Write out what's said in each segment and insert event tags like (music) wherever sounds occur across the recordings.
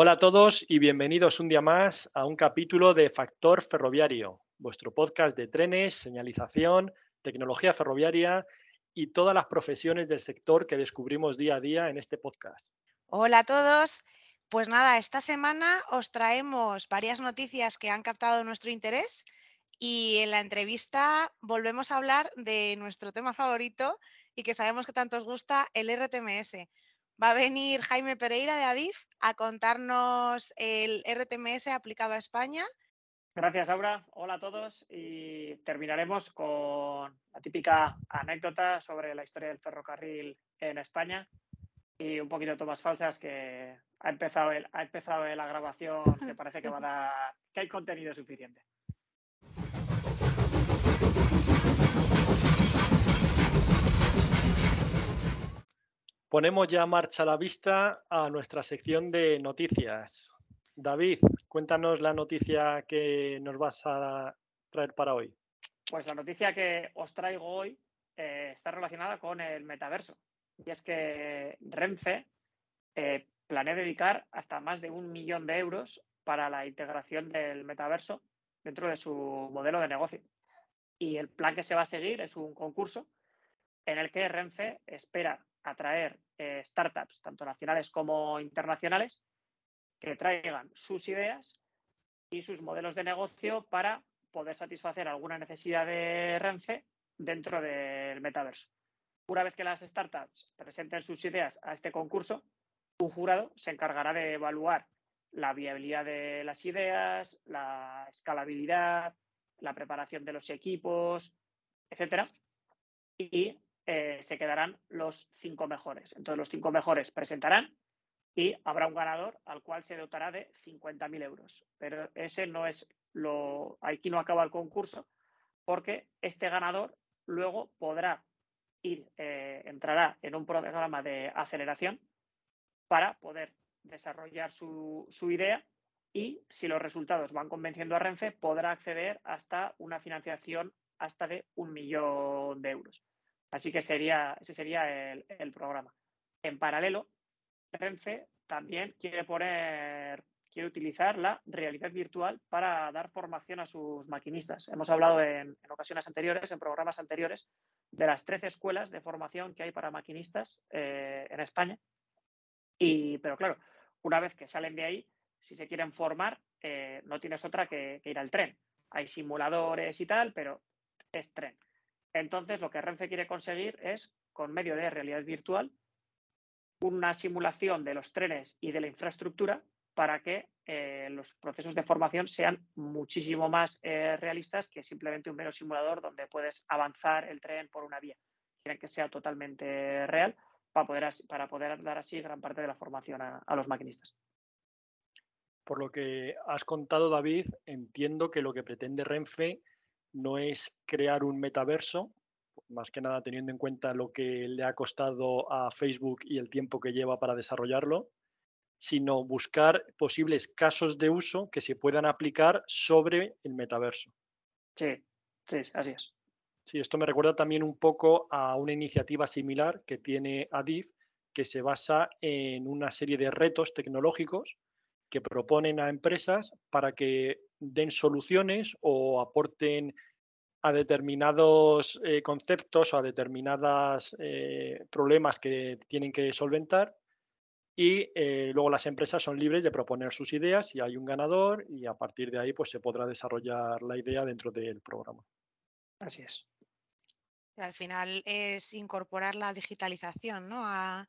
Hola a todos y bienvenidos un día más a un capítulo de Factor Ferroviario, vuestro podcast de trenes, señalización, tecnología ferroviaria y todas las profesiones del sector que descubrimos día a día en este podcast. Hola a todos. Pues nada, esta semana os traemos varias noticias que han captado nuestro interés y en la entrevista volvemos a hablar de nuestro tema favorito y que sabemos que tanto os gusta, el RTMS. Va a venir Jaime Pereira de Adif a contarnos el RTMS aplicado a España. Gracias, Aura. Hola a todos y terminaremos con la típica anécdota sobre la historia del ferrocarril en España y un poquito de tomas falsas que ha empezado, ha empezado la grabación que parece que va a (laughs) dar, que hay contenido suficiente. Ponemos ya marcha a la vista a nuestra sección de noticias. David, cuéntanos la noticia que nos vas a traer para hoy. Pues la noticia que os traigo hoy eh, está relacionada con el metaverso. Y es que Renfe eh, planea dedicar hasta más de un millón de euros para la integración del metaverso dentro de su modelo de negocio. Y el plan que se va a seguir es un concurso en el que Renfe espera atraer eh, startups, tanto nacionales como internacionales, que traigan sus ideas y sus modelos de negocio para poder satisfacer alguna necesidad de Renfe dentro del metaverso. Una vez que las startups presenten sus ideas a este concurso, un jurado se encargará de evaluar la viabilidad de las ideas, la escalabilidad, la preparación de los equipos, etcétera, y eh, se quedarán los cinco mejores. Entonces, los cinco mejores presentarán y habrá un ganador al cual se dotará de 50.000 euros. Pero ese no es lo. Aquí no acaba el concurso, porque este ganador luego podrá ir, eh, entrará en un programa de aceleración para poder desarrollar su, su idea y si los resultados van convenciendo a Renfe, podrá acceder hasta una financiación hasta de un millón de euros. Así que sería, ese sería el, programa. En paralelo, Renfe también quiere poner, quiere utilizar la realidad virtual para dar formación a sus maquinistas. Hemos hablado en, ocasiones anteriores, en programas anteriores, de las 13 escuelas de formación que hay para maquinistas eh, en España. Y, pero claro, una vez que salen de ahí, si se quieren formar, eh, no tienes otra que ir al tren. Hay simuladores y tal, pero es tren. Entonces, lo que Renfe quiere conseguir es, con medio de realidad virtual, una simulación de los trenes y de la infraestructura para que eh, los procesos de formación sean muchísimo más eh, realistas que simplemente un mero simulador donde puedes avanzar el tren por una vía. Quieren que sea totalmente real para poder, dar así gran parte de la formación a los maquinistas. Por lo que has contado, David, entiendo que lo que pretende Renfe no es crear un metaverso, más que nada teniendo en cuenta lo que le ha costado a Facebook y el tiempo que lleva para desarrollarlo, sino buscar posibles casos de uso que se puedan aplicar sobre el metaverso. Sí, sí, así es. Sí, esto me recuerda también un poco a una iniciativa similar que tiene Adif, que se basa en una serie de retos tecnológicos que proponen a empresas para que den soluciones o aporten a determinados eh, conceptos o a determinados eh, problemas que tienen que solventar y eh, luego las empresas son libres de proponer sus ideas y hay un ganador y a partir de ahí pues se podrá desarrollar la idea dentro del programa. Así es. Al final es incorporar la digitalización ¿no? a,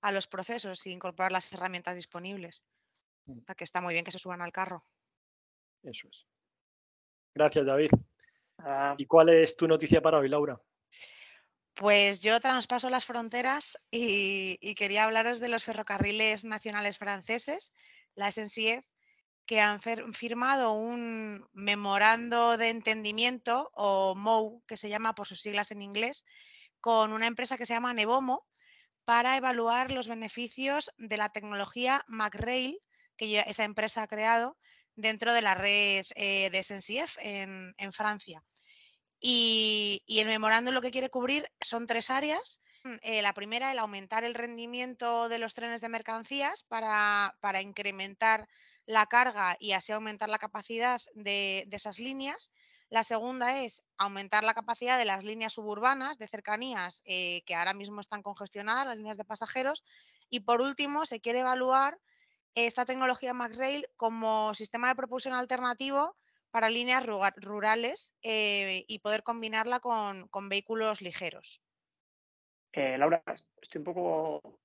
a los procesos y incorporar las herramientas disponibles. Mm. que está muy bien que se suban al carro. Eso es. Gracias, David. Ah. ¿Y cuál es tu noticia para hoy, Laura? Pues yo traspaso las fronteras y, quería hablaros de los ferrocarriles nacionales franceses, la SNCF, que han firmado un memorando de entendimiento, o MOU, que se llama por sus siglas en inglés, con una empresa que se llama Nevomo, para evaluar los beneficios de la tecnología MacRail que esa empresa ha creado dentro de la red eh, de SNCF en, Francia. Y, el memorándum lo que quiere cubrir son tres áreas. eh, la primera, el aumentar el rendimiento de los trenes de mercancías para, para incrementar la carga y así aumentar la capacidad de, de, esas líneas. La segunda es aumentar la capacidad de las líneas suburbanas de cercanías eh, que ahora mismo están congestionadas, las líneas de pasajeros. Y por último, se quiere evaluar esta tecnología MacRail como sistema de propulsión alternativo para líneas rurales eh, y poder combinarla con, con vehículos ligeros. Eh, Laura, estoy un poco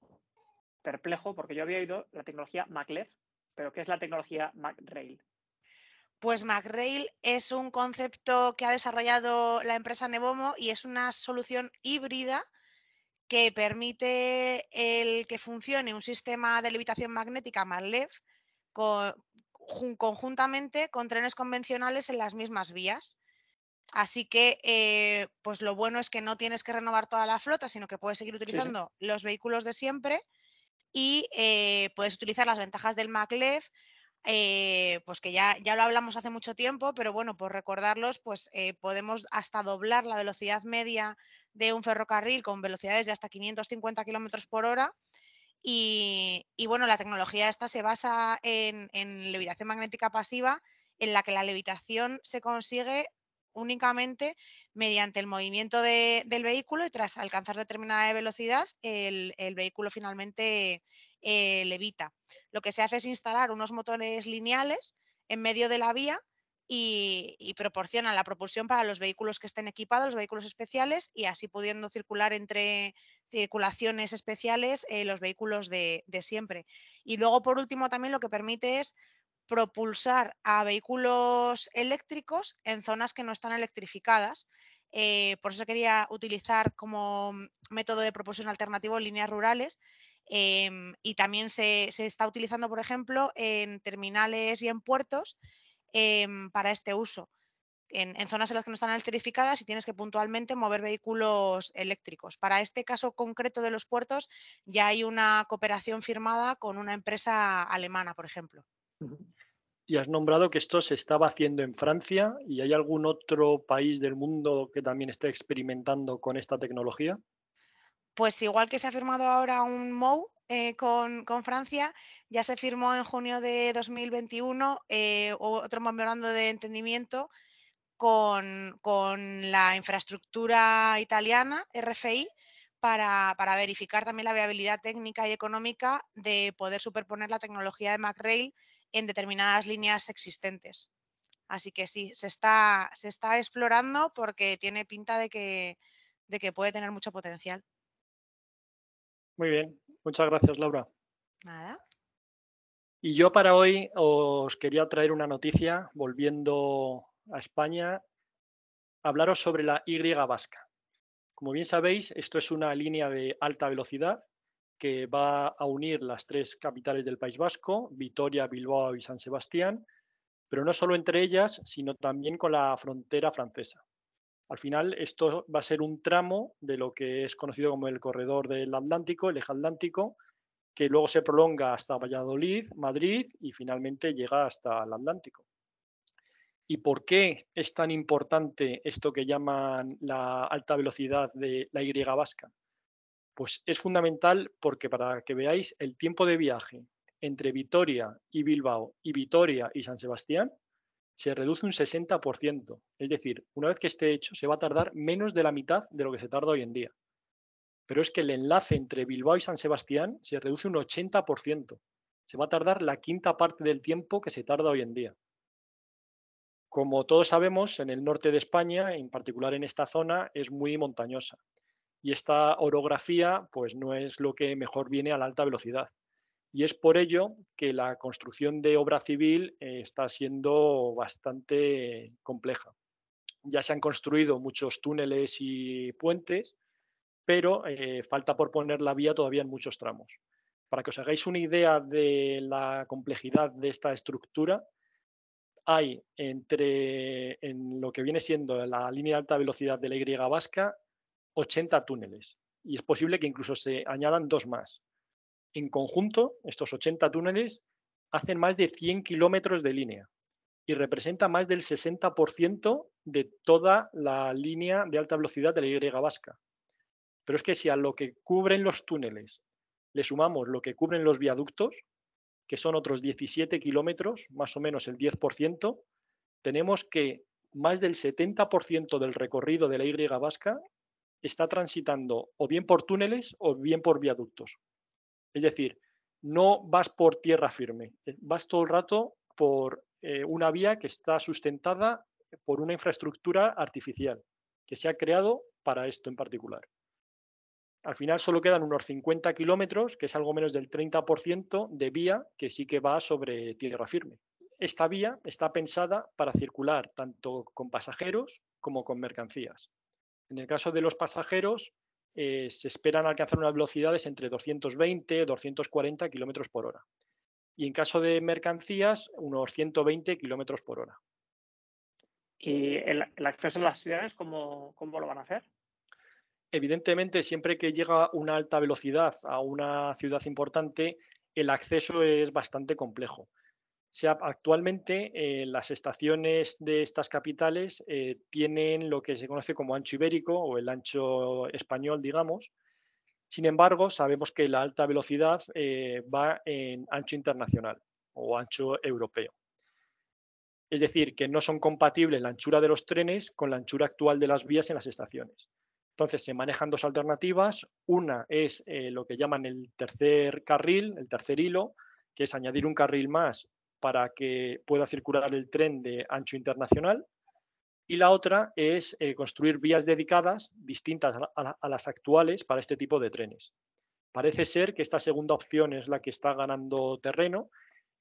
perplejo porque yo había oído la tecnología MacLev, pero ¿qué es la tecnología MacRail? Pues MacRail es un concepto que ha desarrollado la empresa Nevomo y es una solución híbrida que permite el que funcione un sistema de levitación magnética MacLev conjuntamente con trenes convencionales en las mismas vías. Así que, eh, pues lo bueno es que no tienes que renovar toda la flota, sino que puedes seguir utilizando los vehículos de siempre y eh, puedes utilizar las ventajas del MacLev, eh, pues que ya, ya, lo hablamos hace mucho tiempo, pero bueno, por recordarlos, pues podemos hasta doblar la velocidad media de un ferrocarril con velocidades de hasta 550 kilómetros por hora. Y, bueno, la tecnología esta se basa en, en, levitación magnética pasiva, en la que la levitación se consigue únicamente mediante el movimiento del vehículo y tras alcanzar determinada velocidad, el, el vehículo finalmente eh, levita. Lo que se hace es instalar unos motores lineales en medio de la vía y, y, proporcionan la propulsión para los vehículos que estén equipados, los vehículos especiales, y así pudiendo circular entre circulaciones especiales eh, los vehículos de, siempre. Y luego, por último, también lo que permite es propulsar a vehículos eléctricos en zonas que no están electrificadas. Eh, por eso quería utilizar como método de propulsión alternativo líneas rurales Em, y también se, está utilizando, por ejemplo, en terminales y en puertos em, para este uso. En, zonas en las que no están electrificadas y tienes que puntualmente mover vehículos eléctricos. Para este caso concreto de los puertos ya hay una cooperación firmada con una empresa alemana, por ejemplo. Y has nombrado que esto se estaba haciendo en Francia y hay algún otro país del mundo que también esté experimentando con esta tecnología. Pues igual que se ha firmado ahora un MOU eh, con, Francia, ya se firmó en junio de 2021 eh, otro memorando de entendimiento con, la infraestructura italiana, RFI, para, verificar también la viabilidad técnica y económica de poder superponer la tecnología de MacRail en determinadas líneas existentes. Así que sí, se está, se está explorando porque tiene pinta de que, de que puede tener mucho potencial. Muy bien, muchas gracias Laura. Nada. Y yo para hoy os quería traer una noticia, volviendo a España, hablaros sobre la Y vasca. Como bien sabéis, esto es una línea de alta velocidad que va a unir las tres capitales del País Vasco, Vitoria, Bilbao y San Sebastián, pero no solo entre ellas, sino también con la frontera francesa. Al final, esto va a ser un tramo de lo que es conocido como el corredor del Atlántico, el eje Atlántico, que luego se prolonga hasta Valladolid, Madrid y finalmente llega hasta el Atlántico. ¿Y por qué es tan importante esto que llaman la alta velocidad de la Y vasca? Pues es fundamental porque para que veáis el tiempo de viaje entre Vitoria y Bilbao y Vitoria y San Sebastián se reduce un 60%. Es decir, una vez que esté hecho, se va a tardar menos de la mitad de lo que se tarda hoy en día. Pero es que el enlace entre Bilbao y San Sebastián se reduce un 80%. Se va a tardar la quinta parte del tiempo que se tarda hoy en día. Como todos sabemos, en el norte de España, en particular en esta zona, es muy montañosa. Y esta orografía pues, no es lo que mejor viene a la alta velocidad. Y es por ello que la construcción de obra civil eh, está siendo bastante compleja. Ya se han construido muchos túneles y puentes, pero eh, falta por poner la vía todavía en muchos tramos. Para que os hagáis una idea de la complejidad de esta estructura, hay entre en lo que viene siendo la línea de alta velocidad de la Y vasca 80 túneles y es posible que incluso se añadan dos más. En conjunto, estos 80 túneles hacen más de 100 kilómetros de línea y representa más del 60% de toda la línea de alta velocidad de la Y vasca. Pero es que si a lo que cubren los túneles le sumamos lo que cubren los viaductos, que son otros 17 kilómetros, más o menos el 10%, tenemos que más del 70% del recorrido de la Y vasca está transitando o bien por túneles o bien por viaductos. Es decir, no vas por tierra firme, eh, vas todo el rato por eh, una vía que está sustentada por una infraestructura artificial que se ha creado para esto en particular. Al final solo quedan unos 50 kilómetros, que es algo menos del 30% de vía que sí que va sobre tierra firme. Esta vía está pensada para circular tanto con pasajeros como con mercancías. En el caso de los pasajeros, eh, se esperan alcanzar unas velocidades entre 220 y 240 kilómetros por hora. Y en caso de mercancías, unos 120 kilómetros por hora. ¿Y el, acceso a las ciudades, cómo, cómo lo van a hacer? Evidentemente, siempre que llega una alta velocidad a una ciudad importante, el acceso es bastante complejo. Actualmente eh, las estaciones de estas capitales eh, tienen lo que se conoce como ancho ibérico o el ancho español, digamos. Sin embargo, sabemos que la alta velocidad eh, va en ancho internacional o ancho europeo. Es decir, que no son compatibles la anchura de los trenes con la anchura actual de las vías en las estaciones. Entonces se manejan dos alternativas. Una es lo que llaman el tercer carril, el tercer hilo, que es añadir un carril más para que pueda circular el tren de ancho internacional. Y la otra es eh, construir vías dedicadas distintas a, las actuales para este tipo de trenes. Parece ser que esta segunda opción es la que está ganando terreno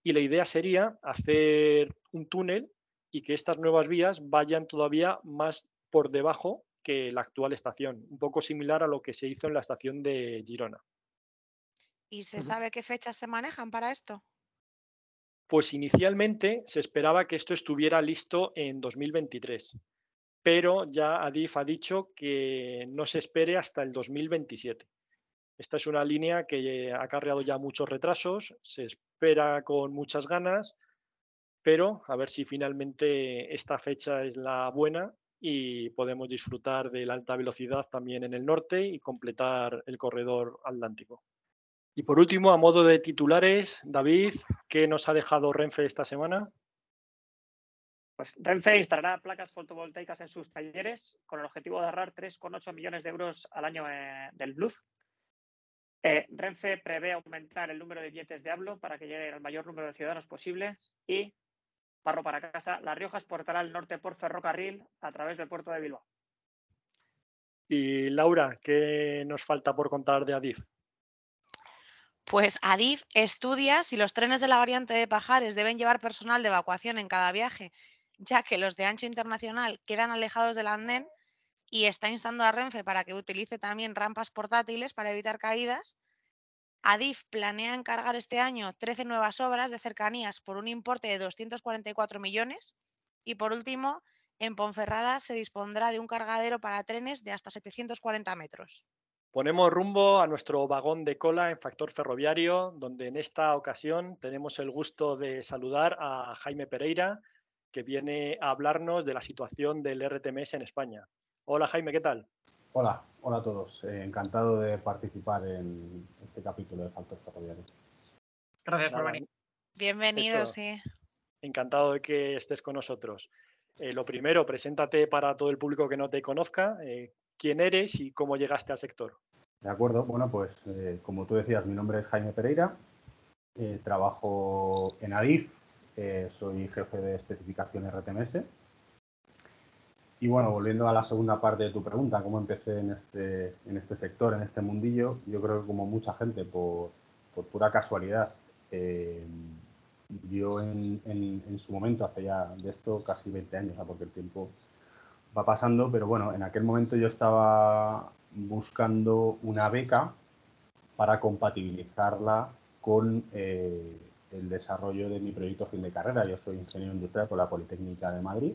y la idea sería hacer un túnel y que estas nuevas vías vayan todavía más por debajo que la actual estación, un poco similar a lo que se hizo en la estación de Girona. ¿Y se sabe qué fechas se manejan para esto? Pues inicialmente se esperaba que esto estuviera listo en 2023, pero ya Adif ha dicho que no se espere hasta el 2027. Esta es una línea que ha acarreado ya muchos retrasos, se espera con muchas ganas, pero a ver si finalmente esta fecha es la buena y podemos disfrutar de la alta velocidad también en el norte y completar el corredor atlántico. Y por último, a modo de titulares, David, ¿qué nos ha dejado Renfe esta semana? Pues Renfe instalará placas fotovoltaicas en sus talleres con el objetivo de ahorrar 3,8 millones de euros al año eh, del Blues. Eh, Renfe prevé aumentar el número de billetes de hablo para que llegue al mayor número de ciudadanos posible y Parro para casa. La Rioja exportará al norte por ferrocarril a través del puerto de Bilbao. Y Laura, ¿qué nos falta por contar de Adif? Pues Adif estudia si los trenes de la variante de Pajares deben llevar personal de evacuación en cada viaje, ya que los de ancho internacional quedan alejados del andén y está instando a Renfe para que utilice también rampas portátiles para evitar caídas Adif planea encargar este año 13 nuevas obras de cercanías por un importe de 244 millones y por último, en Ponferrada se dispondrá de un cargadero para trenes de hasta 740 metros. Ponemos rumbo a nuestro vagón de cola en Factor Ferroviario, donde en esta ocasión tenemos el gusto de saludar a Jaime Pereira, que viene a hablarnos de la situación del RTMS en España. Hola Jaime, ¿qué tal? Hola, hola a todos. Eh, encantado de participar en este capítulo de Factor Ferroviario. Gracias por venir. Bienvenido, sí. Encantado de que estés con nosotros. Eh, lo primero, preséntate para todo el público que no te conozca. Eh, ¿Quién eres y cómo llegaste al sector? De acuerdo. Bueno, pues como tú decías, mi nombre es Jaime Pereira. trabajo en ADIF. soy jefe de especificación RTMS y bueno, volviendo a la segunda parte de tu pregunta, cómo empecé en este, en este sector, en este mundillo, yo creo que como mucha gente, por, por pura casualidad, eh, yo en, en, su momento, hace ya de esto casi 20 años, porque el tiempo va pasando, pero bueno, en aquel momento yo estaba buscando una beca para compatibilizarla con eh, el desarrollo de mi proyecto fin de carrera. Yo soy ingeniero industrial por la Politécnica de Madrid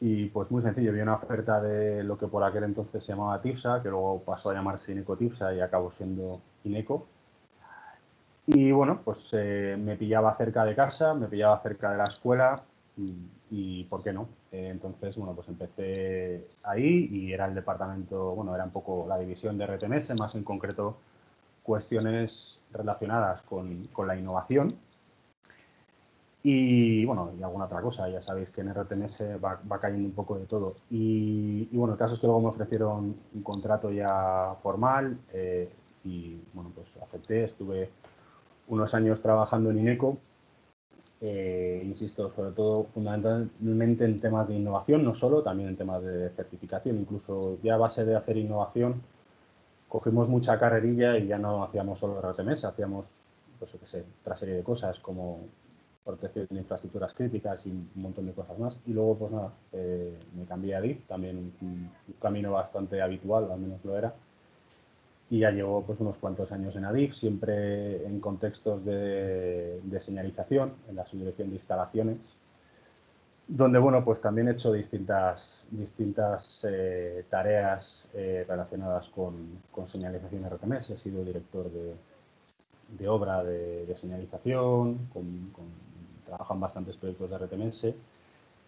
y pues muy sencillo, vi una oferta de lo que por aquel entonces se llamaba TIFSA, que luego pasó a llamarse INECO TIFSA y acabó siendo INECO. Y bueno, pues eh, me pillaba cerca de casa, me pillaba cerca de la escuela ¿por qué no? Eh, entonces, bueno, pues empecé ahí y era el departamento, bueno, era un poco la división de RTMS, más en concreto cuestiones relacionadas con, con la innovación y bueno, y alguna otra cosa, ya sabéis que en RTMS va, va cayendo un poco de todo. Y, bueno, el caso es que luego me ofrecieron un contrato ya formal eh, y bueno, pues acepté, estuve unos años trabajando en INECO, eh, insisto, sobre todo fundamentalmente en temas de innovación, no solo, también en temas de certificación, incluso ya a base de hacer innovación, cogimos mucha carrerilla y ya no hacíamos solo RTMS, hacíamos, pues yo qué sé, otra serie de cosas como protección de infraestructuras críticas y un montón de cosas más. Y luego, pues nada, eh, me cambié a DIP, también un, camino bastante habitual, al menos lo era. Y ya llevo pues unos cuantos años en ADIF, siempre en contextos de, señalización, en la subdirección de instalaciones, donde bueno, pues también he hecho distintas, distintas eh, tareas eh, relacionadas con, con señalización RTMS. He sido director de, de obra de, señalización, con, trabajan bastantes proyectos de RTMS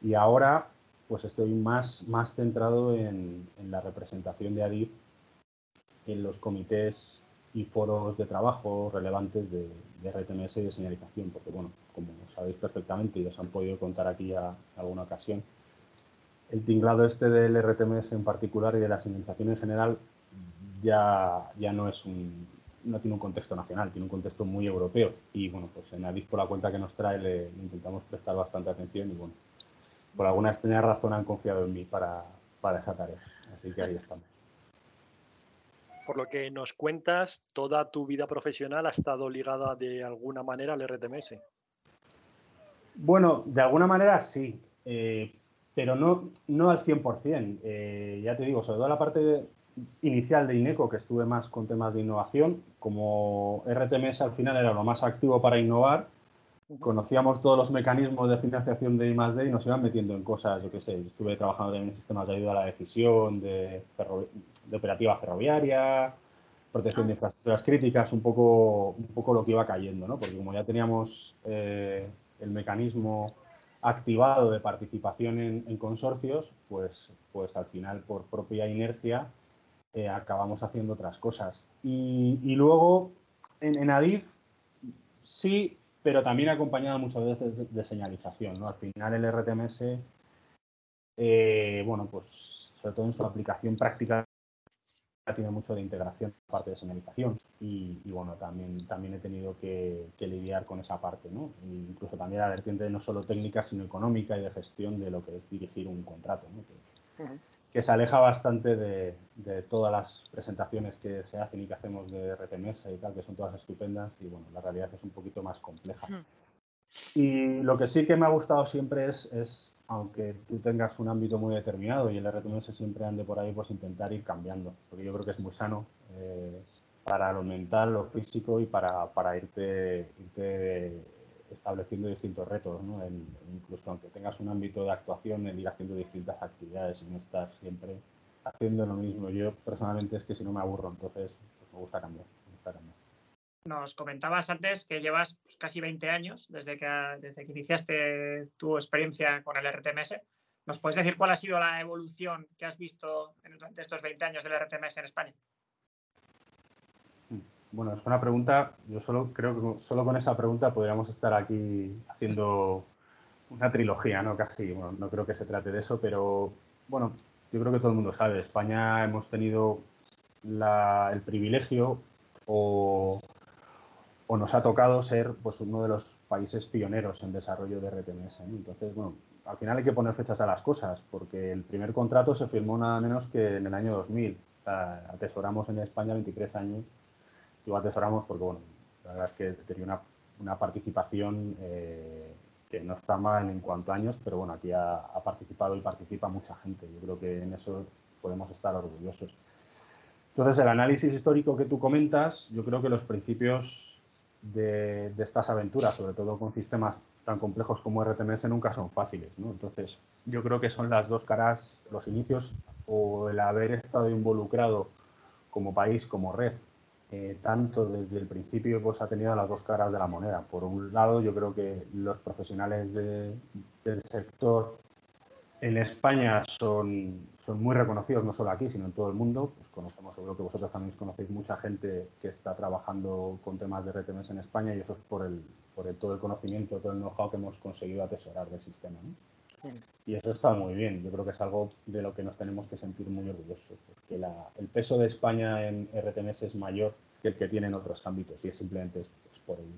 y ahora pues estoy más, más centrado en, la representación de ADIF en los comités y foros de trabajo relevantes de, RTMS y de señalización, porque bueno, como sabéis perfectamente y os han podido contar aquí a, alguna ocasión, el tinglado este del RTMS en particular y de la señalización en general ya, ya no es un, no tiene un contexto nacional, tiene un contexto muy europeo. Y bueno, pues en Adif, por la cuenta que nos trae, le, intentamos prestar bastante atención y bueno, por alguna extraña razón han confiado en mí para, para esa tarea. Así que ahí estamos. Por lo que nos cuentas, toda tu vida profesional ha estado ligada de alguna manera al RTMS. Bueno, de alguna manera sí, eh, pero no, no al 100%. Eh, ya te digo, sobre todo la parte inicial de INECO, que estuve más con temas de innovación, como RTMS al final era lo más activo para innovar, conocíamos todos los mecanismos de financiación de I+.D. y nos iban metiendo en cosas, yo qué sé, estuve trabajando también en sistemas de ayuda a la decisión, de, operativa ferroviaria, protección de infraestructuras críticas, un poco, un poco lo que iba cayendo, ¿no? Porque como ya teníamos eh, el mecanismo activado de participación en, en, consorcios, pues, pues al final por propia inercia eh, acabamos haciendo otras cosas. Y, luego en, en, Adif sí, pero también acompañado muchas veces de, señalización. ¿no? Al final el RTMS, eh, bueno, pues sobre todo en su aplicación práctica tiene mucho de integración parte de señalización y, bueno también también he tenido que, lidiar con esa parte no incluso también la vertiente no solo técnica sino económica y de gestión de lo que es dirigir un contrato ¿no? que se aleja bastante de, todas las presentaciones que se hacen y que hacemos de RTMS y tal, que son todas estupendas y bueno, la realidad es un poquito más compleja. Y lo que sí que me ha gustado siempre es, es, aunque tú tengas un ámbito muy determinado y el RTMS siempre ande por ahí, pues intentar ir cambiando, porque yo creo que es muy sano eh, para lo mental, lo físico y para, para irte, irte estableciendo distintos retos, ¿no? incluso aunque tengas un ámbito de actuación, en ir haciendo distintas actividades y no estar siempre haciendo lo mismo. Yo personalmente es que si no me aburro, entonces pues, me, gusta cambiar, Nos comentabas antes que llevas pues, casi 20 años desde que, desde que iniciaste tu experiencia con el RTMS. ¿Nos puedes decir cuál ha sido la evolución que has visto durante estos 20 años del RTMS en España? Bueno, es una pregunta, yo solo creo que solo con esa pregunta podríamos estar aquí haciendo una trilogía, ¿no? Casi, bueno, no creo que se trate de eso, pero bueno, yo creo que todo el mundo sabe, España hemos tenido el privilegio o, nos ha tocado ser pues, uno de los países pioneros en desarrollo de RTMS. Entonces, bueno, al final hay que poner fechas a las cosas, porque el primer contrato se firmó nada menos que en el año 2000. atesoramos en España 23 años lo atesoramos porque, bueno, la verdad es que tenía una, participación eh, que no está mal en cuanto años, pero bueno, aquí ha, participado y participa mucha gente. Yo creo que en eso podemos estar orgullosos. Entonces, el análisis histórico que tú comentas, yo creo que los principios de, estas aventuras, sobre todo con sistemas tan complejos como RTMS, nunca son fáciles. ¿no? Entonces, yo creo que son las dos caras, los inicios o el haber estado involucrado como país, como red, eh, tanto desde el principio pues ha tenido las dos caras de la moneda. Por un lado, yo creo que los profesionales del sector en España son, son muy reconocidos, no solo aquí, sino en todo el mundo. Pues conocemos, seguro que vosotros también conocéis mucha gente que está trabajando con temas de RTMS en España y eso es por, el, por todo el conocimiento, todo el know-how que hemos conseguido atesorar del sistema. Y eso está muy bien. Yo creo que es algo de lo que nos tenemos que sentir muy orgullosos, porque el peso de España en RTMS es mayor que el que tiene en otros ámbitos y es simplemente es, por ello.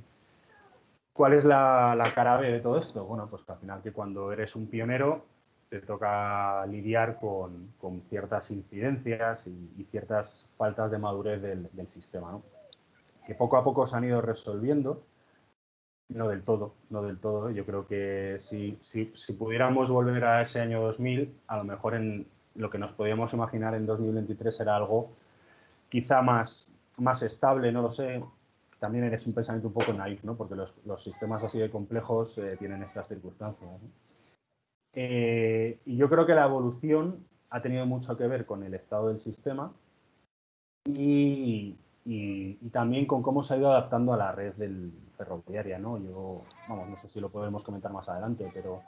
¿Cuál es la, la cara B de todo esto? Bueno, pues que al final que cuando eres un pionero te toca lidiar con, con ciertas incidencias y, ciertas faltas de madurez del, del sistema, ¿no? que poco a poco se han ido resolviendo, no del todo, no del todo. Yo creo que si, si, si, pudiéramos volver a ese año 2000, a lo mejor en lo que nos podíamos imaginar en 2023 era algo quizá más, más estable, no lo sé. También eres un pensamiento un poco naif, ¿no? porque los, los sistemas así de complejos eh, tienen estas circunstancias. Eh, y yo creo que la evolución ha tenido mucho que ver con el estado del sistema y, también con cómo se ha ido adaptando a la red del ferroviaria, ¿no? Yo, vamos, no sé si lo podemos comentar más adelante, pero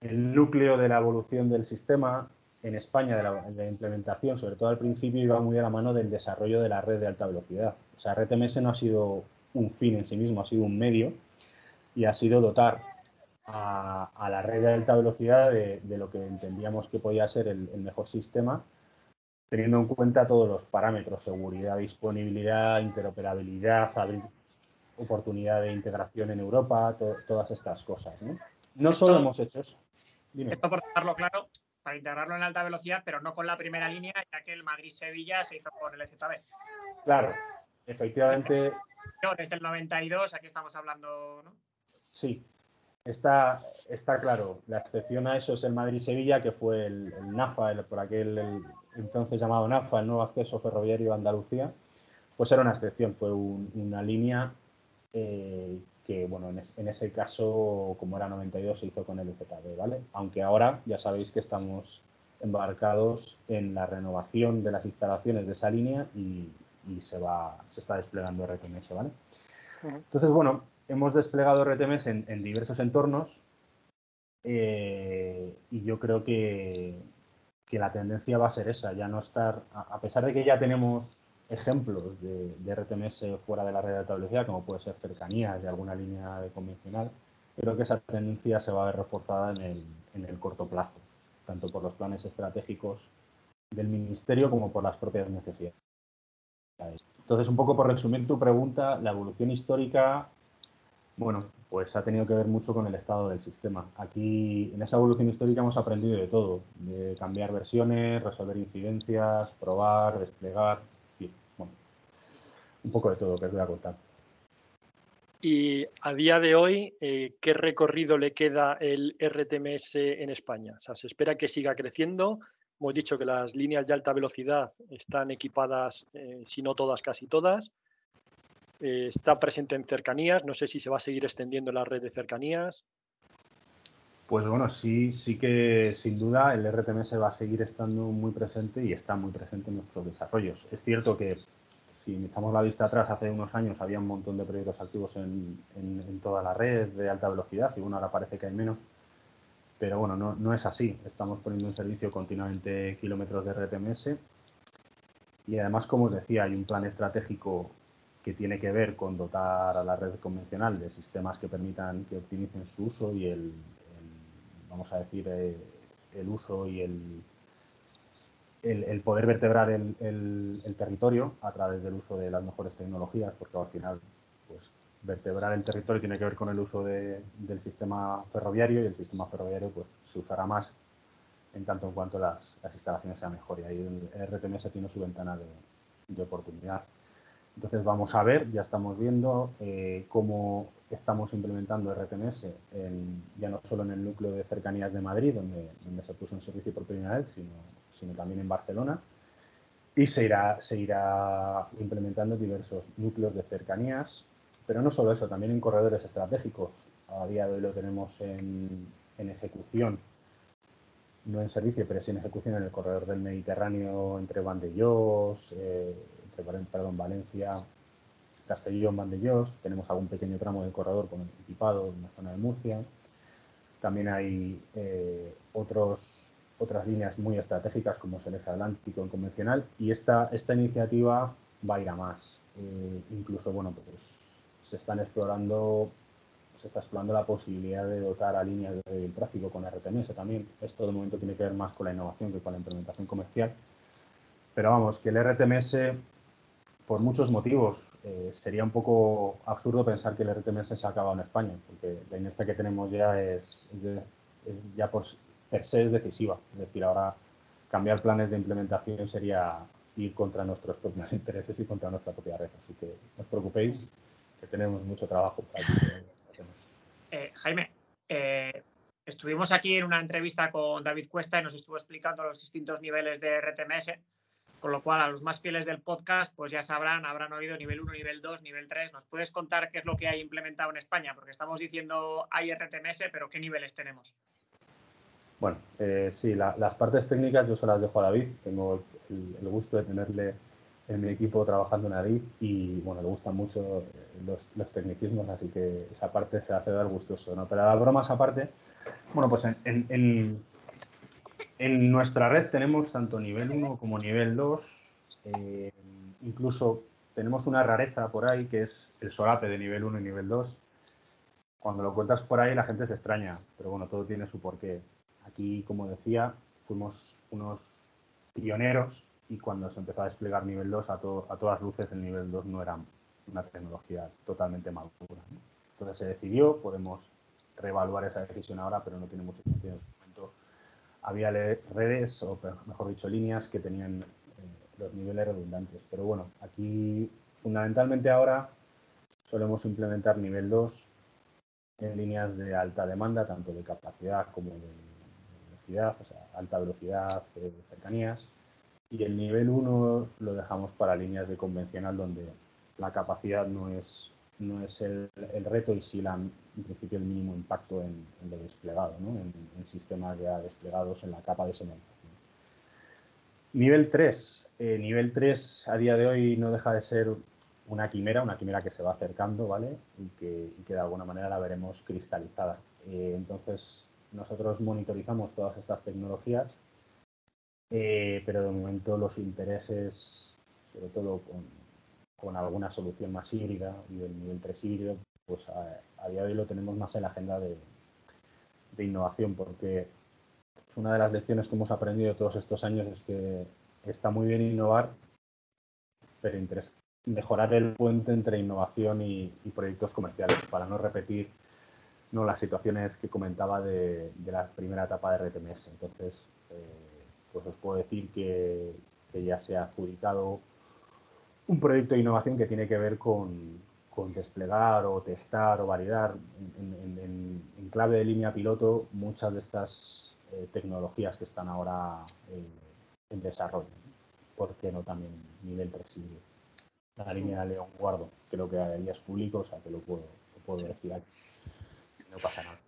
el núcleo de la evolución del sistema en España, de la, implementación, sobre todo al principio, iba muy de la mano del desarrollo de la red de alta velocidad. O sea, RTMS no ha sido un fin en sí mismo, ha sido un medio y ha sido dotar a, la red de alta velocidad de, lo que entendíamos que podía ser el, mejor sistema, teniendo en cuenta todos los parámetros, seguridad, disponibilidad, interoperabilidad, oportunidad de integración en Europa, todas estas cosas. No, no solo hemos hecho eso. Esto por dejarlo claro, para integrarlo en alta velocidad, pero no con la primera línea, ya que el Madrid-Sevilla se hizo con el ZB. Claro, efectivamente. Desde el 92, aquí estamos hablando, ¿no? Sí, Está, está claro, la excepción a eso es el Madrid-Sevilla, que fue el, NAFA, el, por aquel entonces llamado NAFA, el nuevo acceso ferroviario a Andalucía, pues era una excepción, fue una línea eh, que, bueno, en, ese caso, como era 92, se hizo con el ZB, ¿vale? Aunque ahora ya sabéis que estamos embarcados en la renovación de las instalaciones de esa línea y, se, va, se está desplegando RTMS, ¿vale? Entonces, bueno, hemos desplegado RTMS en, diversos entornos eh, y yo creo que, la tendencia va a ser esa, ya no estar, a, pesar de que ya tenemos ejemplos de, RTMS fuera de la red de alta velocidad, como puede ser cercanías de alguna línea de convencional, creo que esa tendencia se va a ver reforzada en el, en el corto plazo, tanto por los planes estratégicos del Ministerio como por las propias necesidades. Entonces, un poco por resumir tu pregunta, la evolución histórica bueno, pues ha tenido que ver mucho con el estado del sistema. Aquí, en esa evolución histórica, hemos aprendido de todo, de cambiar versiones, resolver incidencias, probar, desplegar, un poco de todo que os voy a contar. Y a día de hoy, eh, ¿qué recorrido le queda el RTMS en España? O sea, ¿se espera que siga creciendo? Hemos dicho que las líneas de alta velocidad están equipadas, eh, si no todas, casi todas. Eh, está presente en cercanías, no sé si se va a seguir extendiendo la red de cercanías. Pues bueno, sí, sí que sin duda el RTMS va a seguir estando muy presente y está muy presente en nuestros desarrollos. Es cierto que si echamos la vista atrás, hace unos años había un montón de proyectos activos en, toda la red de alta velocidad y bueno, ahora parece que hay menos. Pero bueno, no, no es así. Estamos poniendo en servicio continuamente kilómetros de RTMS y además, como os decía, hay un plan estratégico que tiene que ver con dotar a la red convencional de sistemas que permitan que optimicen su uso y el, vamos a decir, eh, el uso y el, el, poder vertebrar el, territorio a través del uso de las mejores tecnologías, porque al final, pues, vertebrar el territorio tiene que ver con el uso del sistema ferroviario y el sistema ferroviario, pues, se usará más en tanto en cuanto las, instalaciones sean mejor y ahí el RTMS tiene su ventana de oportunidad. Entonces vamos a ver, ya estamos viendo eh, cómo estamos implementando RTMS ya no solo en el núcleo de cercanías de Madrid, donde, donde se puso en servicio por primera vez, sino, sino también en Barcelona. Y se irá, se irá implementando diversos núcleos de cercanías, pero no solo eso, también en corredores estratégicos. A día de hoy lo tenemos en, en ejecución, no en servicio, pero sí en ejecución en el corredor del Mediterráneo entre Vandellós, eh, perdón, Valencia, Castellón, Vandellós, tenemos algún pequeño tramo de corredor con equipado en la zona de Murcia. También hay eh, otros, otras líneas muy estratégicas como es el eje atlántico en convencional y esta, esta iniciativa va a ir a más. Eh, incluso, bueno, pues se están explorando se está explorando la posibilidad de dotar a líneas de tráfico con RTMS también. Esto de momento tiene que ver más con la innovación que con la implementación comercial. Pero vamos, que el RTMS, por muchos motivos, eh, sería un poco absurdo pensar que el RTMS se ha acabado en España, porque la inercia que tenemos ya es, ya por per se es decisiva. Es decir, ahora cambiar planes de implementación sería ir contra nuestros propios (laughs) intereses y contra nuestra propia red. Así que no os preocupéis, que tenemos mucho trabajo. Eh, Jaime, eh, estuvimos aquí en una entrevista con David Cuesta y nos estuvo explicando los distintos niveles de RTMS, con lo cual a los más fieles del podcast pues ya sabrán, habrán oído nivel 1, nivel 2, nivel 3. ¿Nos puedes contar qué es lo que hay implementado en España? Porque estamos diciendo hay RTMS, pero ¿qué niveles tenemos? Bueno, eh, sí, las partes técnicas yo se las dejo a David. Tengo el gusto de tenerle en mi equipo trabajando en ADIF y bueno, le gustan mucho los, los, tecnicismos, así que esa parte se hace dar gustoso, ¿no? Pero las bromas aparte, bueno, pues en, en, en, nuestra red tenemos tanto nivel 1 como nivel 2, eh, incluso tenemos una rareza por ahí que es el solape de nivel 1 y nivel 2. Cuando lo cuentas por ahí la gente se extraña, pero bueno, todo tiene su porqué. Aquí, como decía, fuimos unos pioneros y cuando se empezó a desplegar nivel 2, a, a todas luces el nivel 2 no era una tecnología totalmente madura. Entonces se decidió, podemos reevaluar esa decisión ahora, pero no tiene mucho sentido. En su momento había redes, o mejor dicho, líneas que tenían eh, los niveles redundantes. Pero bueno, aquí fundamentalmente ahora solemos implementar nivel 2 en líneas de alta demanda, tanto de capacidad como de velocidad, o sea, alta velocidad, de cercanías, y el nivel 1 lo dejamos para líneas de convencional donde la capacidad no es, no es el, reto y sí la, en principio el mínimo impacto en, lo desplegado, ¿no? en, sistemas ya desplegados en la capa de señalización. Nivel 3. Eh, nivel 3 a día de hoy no deja de ser una quimera, una quimera que se va acercando, ¿vale? Y que, que de alguna manera la veremos cristalizada. Eh, entonces, nosotros monitorizamos todas estas tecnologías eh, pero de momento los intereses, sobre todo con, alguna solución más híbrida y del nivel 3 híbrido, pues a, día de hoy lo tenemos más en la agenda de, innovación, porque una de las lecciones que hemos aprendido todos estos años es que está muy bien innovar, pero mejorar el puente entre innovación y, proyectos comerciales para no repetir no las situaciones que comentaba de, la primera etapa de RTMS. Entonces, eh, pues os puedo decir que, ya se ha adjudicado un proyecto de innovación que tiene que ver con, desplegar o testar o validar en, clave de línea piloto muchas de estas eh, tecnologías que están ahora eh, en desarrollo. ¿Por qué no también nivel 3 La línea de León Guardo, creo que ya es público, o sea que lo puedo, lo puedo decir aquí. No pasa nada.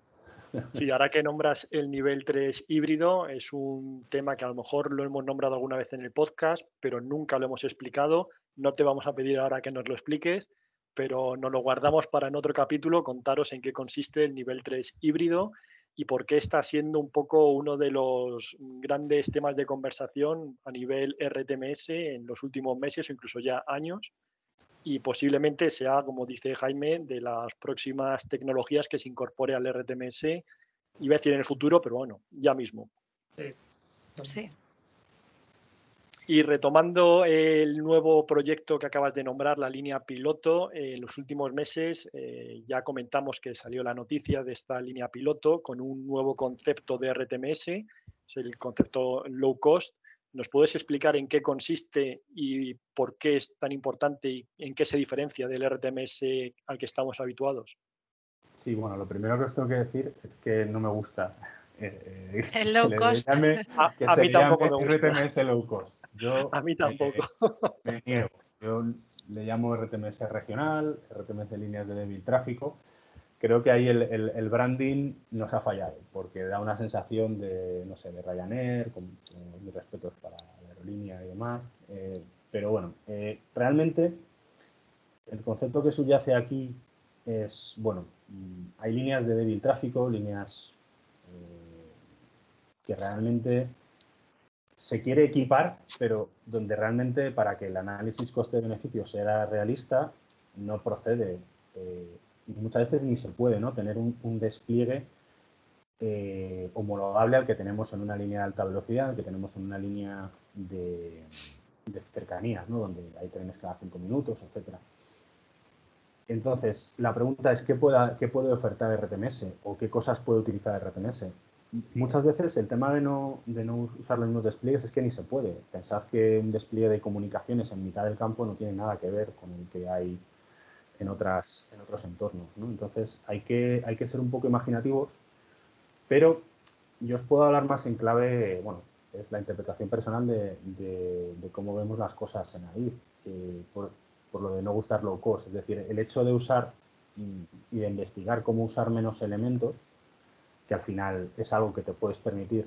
Y ahora que nombras el nivel 3 híbrido, es un tema que a lo mejor lo hemos nombrado alguna vez en el podcast, pero nunca lo hemos explicado. No te vamos a pedir ahora que nos lo expliques, pero nos lo guardamos para en otro capítulo contaros en qué consiste el nivel 3 híbrido y por qué está siendo un poco uno de los grandes temas de conversación a nivel RTMS en los últimos meses o incluso ya años y posiblemente sea, como dice Jaime, de las próximas tecnologías que se incorpore al RTMS, iba a decir en el futuro, pero bueno, ya mismo. Sí. Y retomando el nuevo proyecto que acabas de nombrar, la línea piloto, en los últimos meses eh, ya comentamos que salió la noticia de esta línea piloto con un nuevo concepto de RTMS, es el concepto low cost, ¿Nos puedes explicar en qué consiste y por qué es tan importante y en qué se diferencia del RTMS al que estamos habituados? Sí, bueno, lo primero que os tengo que decir es que no me gusta eh, eh, el low cost. a, mí tampoco RTMS low cost. a mí tampoco. Me, niego. Yo le llamo RTMS regional, RTMS líneas de débil tráfico creo que ahí el, branding nos ha fallado, porque da una sensación de, no sé, de Ryanair, con, respetos para la aerolínea y demás, eh, Pero bueno, eh, realmente el concepto que subyace aquí es, bueno, mm, hay líneas de débil tráfico, líneas eh, que realmente se quiere equipar, pero donde realmente para que el análisis coste-beneficio sea realista, no procede. Muchas veces ni se puede ¿no? tener un, despliegue eh, homologable al que tenemos en una línea de alta velocidad, al que tenemos en una línea de, cercanías, ¿no? donde hay trenes cada cinco minutos, etcétera. Entonces, la pregunta es, ¿qué, pueda, ¿qué puede ofertar RTMS o qué cosas puede utilizar RTMS? Muchas veces el tema de no, de no usar los despliegues es que ni se puede. Pensad que un despliegue de comunicaciones en mitad del campo no tiene nada que ver con el que hay en, otras, en otros entornos. Entonces, hay que, hay que ser un poco imaginativos, pero yo os puedo hablar más en clave, bueno, es la interpretación personal de, cómo vemos las cosas en ahí por lo de no gustar low cost. Es decir, el hecho de usar y de investigar cómo usar menos elementos, que al final es algo que te puedes permitir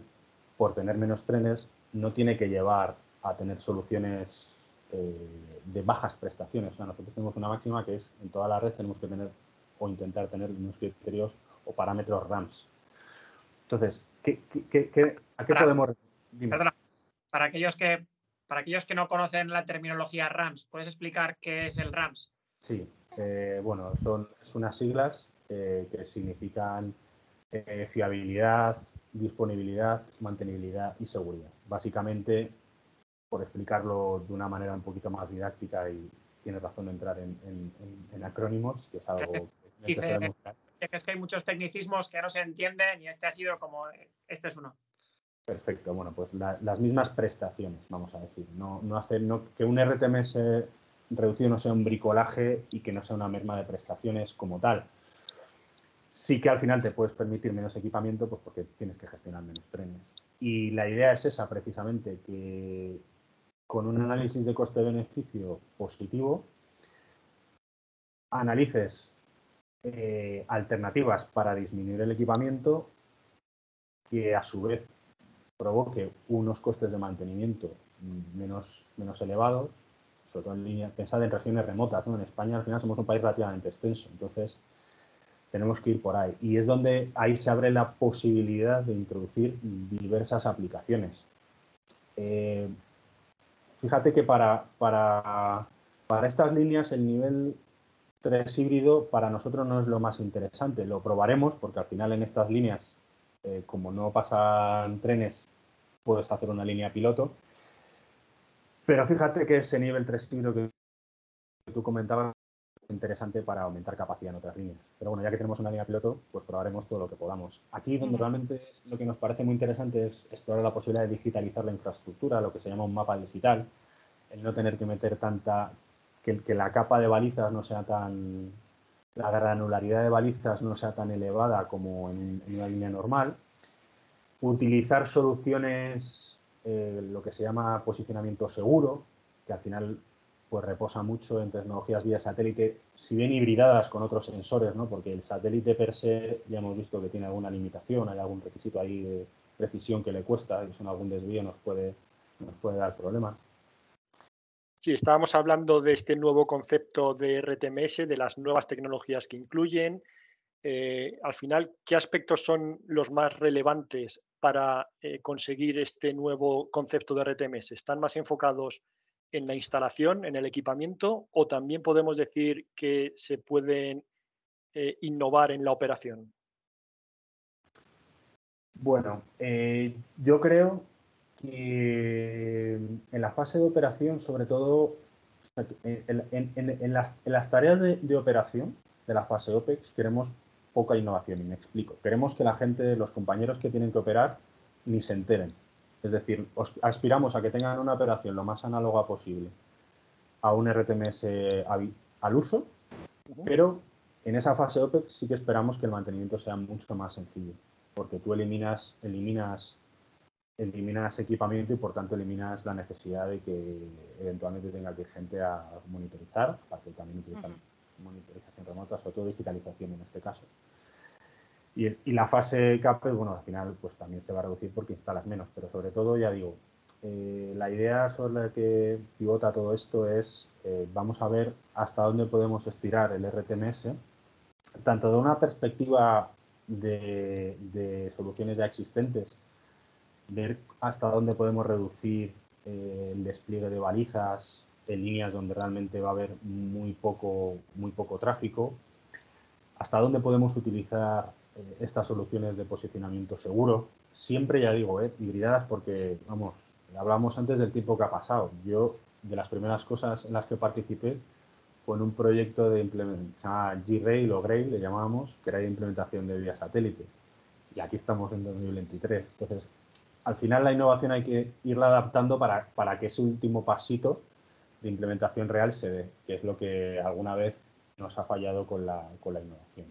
por tener menos trenes, no tiene que llevar a tener soluciones eh, de bajas prestaciones. O sea, nosotros tenemos una máxima que es en toda la red tenemos que tener o intentar tener unos criterios o parámetros RAMs. Entonces, ¿qué, a qué podemos... Perdona, para aquellos que para aquellos que no conocen la terminología RAMS, ¿puedes explicar qué es el RAMS? Sí, eh, bueno, son unas siglas eh, que significan fiabilidad, disponibilidad, mantenibilidad y seguridad. Básicamente, por explicarlo de una manera un poquito más didáctica y tienes razón de entrar en, acrónimos, que es algo (laughs) que, es que hay muchos tecnicismos que no se entienden y este ha sido como, este es uno. Perfecto, bueno, pues las mismas prestaciones, vamos a decir. No, no hacer no, que un RTMS reducido no sea un bricolaje y que no sea una merma de prestaciones como tal. Sí que al final te puedes permitir menos equipamiento, pues porque tienes que gestionar menos trenes. Y la idea es esa, precisamente, que con un análisis de coste-beneficio positivo, analices eh, alternativas para disminuir el equipamiento que a su vez provoque unos costes de mantenimiento menos, menos elevados, sobre todo en línea, pensad en regiones remotas, ¿no? En España al final somos un país relativamente extenso, entonces tenemos que ir por ahí. Y es donde ahí se abre la posibilidad de introducir diversas aplicaciones. Eh, fíjate que para, para, para estas líneas el nivel 3 híbrido para nosotros no es lo más interesante. Lo probaremos porque al final en estas líneas eh, como no pasan trenes, puedes hacer una línea piloto. Pero fíjate que ese nivel 3 que tú comentabas interesante para aumentar capacidad en otras líneas. Pero bueno, ya que tenemos una línea piloto, pues probaremos todo lo que podamos. Aquí donde realmente lo que nos parece muy interesante es explorar la posibilidad de digitalizar la infraestructura, lo que se llama un mapa digital, el no tener que meter tanta, que, que la capa de balizas no sea tan, la granularidad de balizas no sea tan elevada como en, una línea normal, utilizar soluciones, eh, lo que se llama posicionamiento seguro, que al final pues reposa mucho en tecnologías vía satélite, si bien hibridadas con otros sensores, ¿no? porque el satélite per se ya hemos visto que tiene alguna limitación, hay algún requisito ahí de precisión que le cuesta, y si algún desvío nos puede, nos puede dar problemas. Sí, estábamos hablando de este nuevo concepto de RTMS, de las nuevas tecnologías que incluyen. Eh, al final, ¿qué aspectos son los más relevantes para eh, conseguir este nuevo concepto de RTMS? ¿Están más enfocados en la instalación, en el equipamiento, o también podemos decir que se pueden eh, innovar en la operación? Bueno, yo creo y en la fase de operación, sobre todo, en, las, tareas de, operación de la fase OPEX, queremos poca innovación, y me explico. Queremos que la gente, los compañeros que tienen que operar, ni se enteren. Es decir, aspiramos a que tengan una operación lo más análoga posible a un RTMS al uso, pero en esa fase OPEX sí que esperamos que el mantenimiento sea mucho más sencillo, porque tú eliminas, eliminas eliminas equipamiento y por tanto eliminas la necesidad de que eventualmente tenga que ir gente a monitorizar, para que también utilizan monitorización remota, sobre todo digitalización en este caso. Y, la fase CAPEX, bueno, al final pues también se va a reducir porque instalas menos, pero sobre todo, ya digo, eh, la idea sobre la que pivota todo esto es, eh, vamos a ver hasta dónde podemos estirar el RTMS, tanto de una perspectiva de, soluciones ya existentes, ver hasta dónde podemos reducir eh, el despliegue de balizas en líneas donde realmente va a haber muy poco, muy poco tráfico, hasta dónde podemos utilizar estas soluciones de posicionamiento seguro, siempre ya digo, hibridadas porque, vamos, hablamos antes del tiempo que ha pasado. Yo, de las primeras cosas en las que participé, fue en un proyecto de implementación, G-Rail o Grail, le llamábamos, que era de implementación de vía satélite. Y aquí estamos en 2023. Entonces, al final la innovación hay que irla adaptando para, para que ese último pasito de implementación real se dé, que es lo que alguna vez nos ha fallado con la, con la innovación.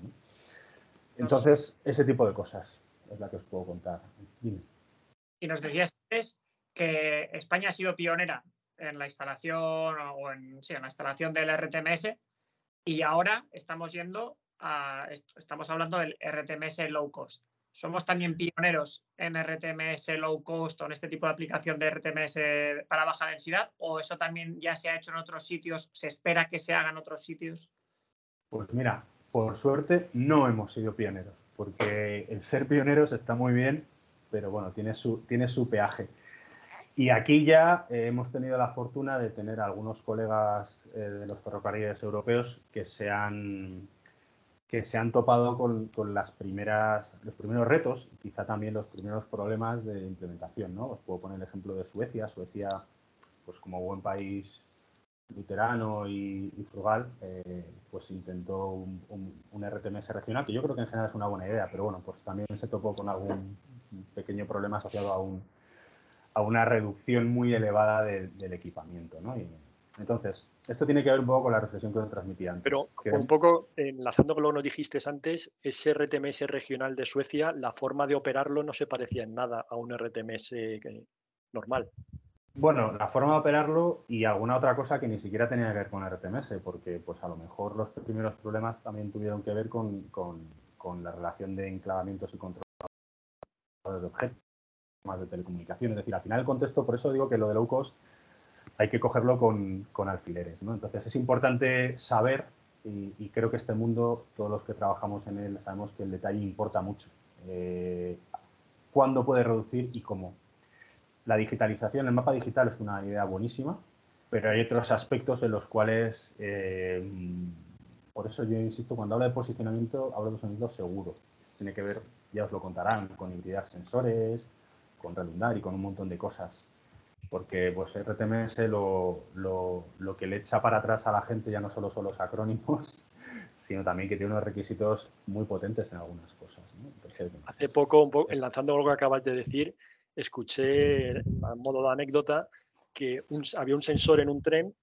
Entonces, ese tipo de cosas es la que os puedo contar. Y nos decías antes que España ha sido pionera en la instalación o en, sí, en la instalación del RTMS y ahora estamos yendo a, estamos hablando del RTMS low cost. ¿Somos también pioneros en RTMS low cost o en este tipo de aplicación de RTMS para baja densidad? ¿O eso también ya se ha hecho en otros sitios? ¿Se espera que se haga en otros sitios? Pues mira, por suerte no hemos sido pioneros, porque el ser pioneros está muy bien, pero bueno, tiene su, tiene su peaje. Y aquí ya eh, hemos tenido la fortuna de tener algunos colegas eh, de los ferrocarriles europeos que se han, que se han topado con, las primeras, los primeros retos quizá también los primeros problemas de implementación. ¿no? Os puedo poner el ejemplo de Suecia. Suecia, pues como buen país luterano y, frugal, eh, pues intentó un, un, RTMS regional, que yo creo que en general es una buena idea, pero bueno, pues también se topó con algún pequeño problema asociado a un a una reducción muy elevada del equipamiento. ¿no? entonces, esto tiene que ver un poco con la reflexión que os transmitía antes. Pero un poco enlazando con lo que nos dijiste antes, ese RTMS regional de Suecia, la forma de operarlo no se parecía en nada a un RTMS normal. Bueno, la forma de operarlo y alguna otra cosa que ni siquiera tenía que ver con RTMS, porque pues a lo mejor los primeros problemas también tuvieron que ver con, con la relación de enclavamientos y controles de objetos más de telecomunicación. Es decir, al final el contexto, por eso digo que lo de low cost hay que cogerlo con, alfileres. ¿no? Entonces es importante saber, y, creo que este mundo, todos los que trabajamos en él, sabemos que el detalle importa mucho. Eh, ¿Cuándo puede reducir y cómo? La digitalización, el mapa digital es una idea buenísima, pero hay otros aspectos en los cuales, eh, por eso yo insisto, cuando hablo de posicionamiento, hablo de posicionamiento seguro. tiene que ver, ya os lo contarán, con hibridar sensores, con redundar y con un montón de cosas. Porque pues RTMS lo, lo, que le echa para atrás a la gente ya no solo son los acrónimos, (laughs) sino también que tiene unos requisitos muy potentes en algunas cosas. Hace poco, enlazando algo que acabas de decir, escuché a modo de anécdota que había un sensor en un tren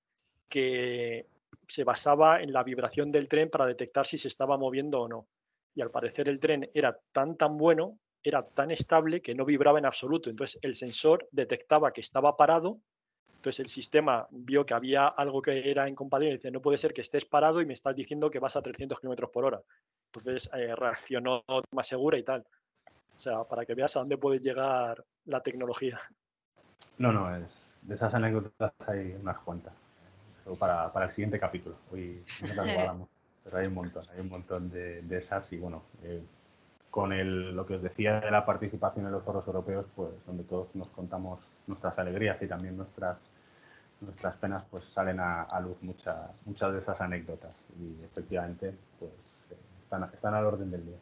que se basaba en la vibración del tren para detectar si se estaba moviendo o no. Y al parecer el tren era tan tan bueno era tan estable que no vibraba en absoluto. Entonces el sensor detectaba que estaba parado, entonces el sistema vio que había algo que era incompatible y dice, no puede ser que estés parado y me estás diciendo que vas a 300 kilómetros por hora. Entonces eh, reaccionó más segura y tal. O sea, para que veas a dónde puede llegar la tecnología. No, no, es, de esas anécdotas hay unas cuantas. para, para el siguiente capítulo. Hoy no las (laughs) pero hay un montón, hay un montón de, de esas y bueno, eh, con el, lo que os decía de la participación en los foros europeos, pues donde todos nos contamos nuestras alegrías y también nuestras, nuestras penas, pues salen a, luz muchas muchas de esas anécdotas y efectivamente pues eh, están, están al orden del día.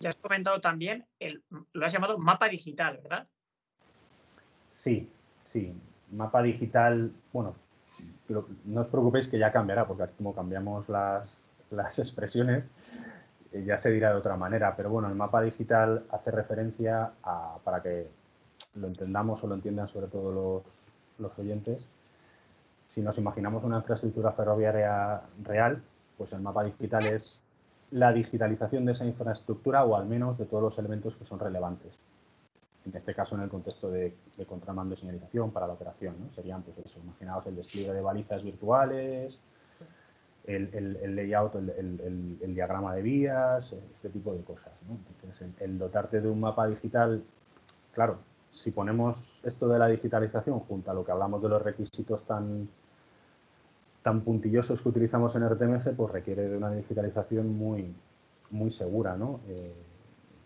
Ya has comentado también, el, lo has llamado mapa digital, ¿verdad? Sí, sí, mapa digital, bueno, no os preocupéis que ya cambiará, porque como cambiamos las, las (laughs) expresiones, eh, ya se dirá de otra manera, pero bueno, el mapa digital hace referencia a, para que lo entendamos o lo entiendan sobre todo los, los oyentes, si nos imaginamos una infraestructura ferroviaria real, pues el mapa digital es la digitalización de esa infraestructura o al menos de todos los elementos que son relevantes. En este caso, en el contexto de, contramando y señalización para la operación, ¿no? Serían, pues eso, imaginaos el despliegue de balizas virtuales, el, layout, el, diagrama de vías, este tipo de cosas. Entonces, el, dotarte de un mapa digital, claro, si ponemos esto de la digitalización junto a lo que hablamos de los requisitos tan, tan puntillosos que utilizamos en RTMS, pues requiere de una digitalización muy, muy segura, ¿no? Eh,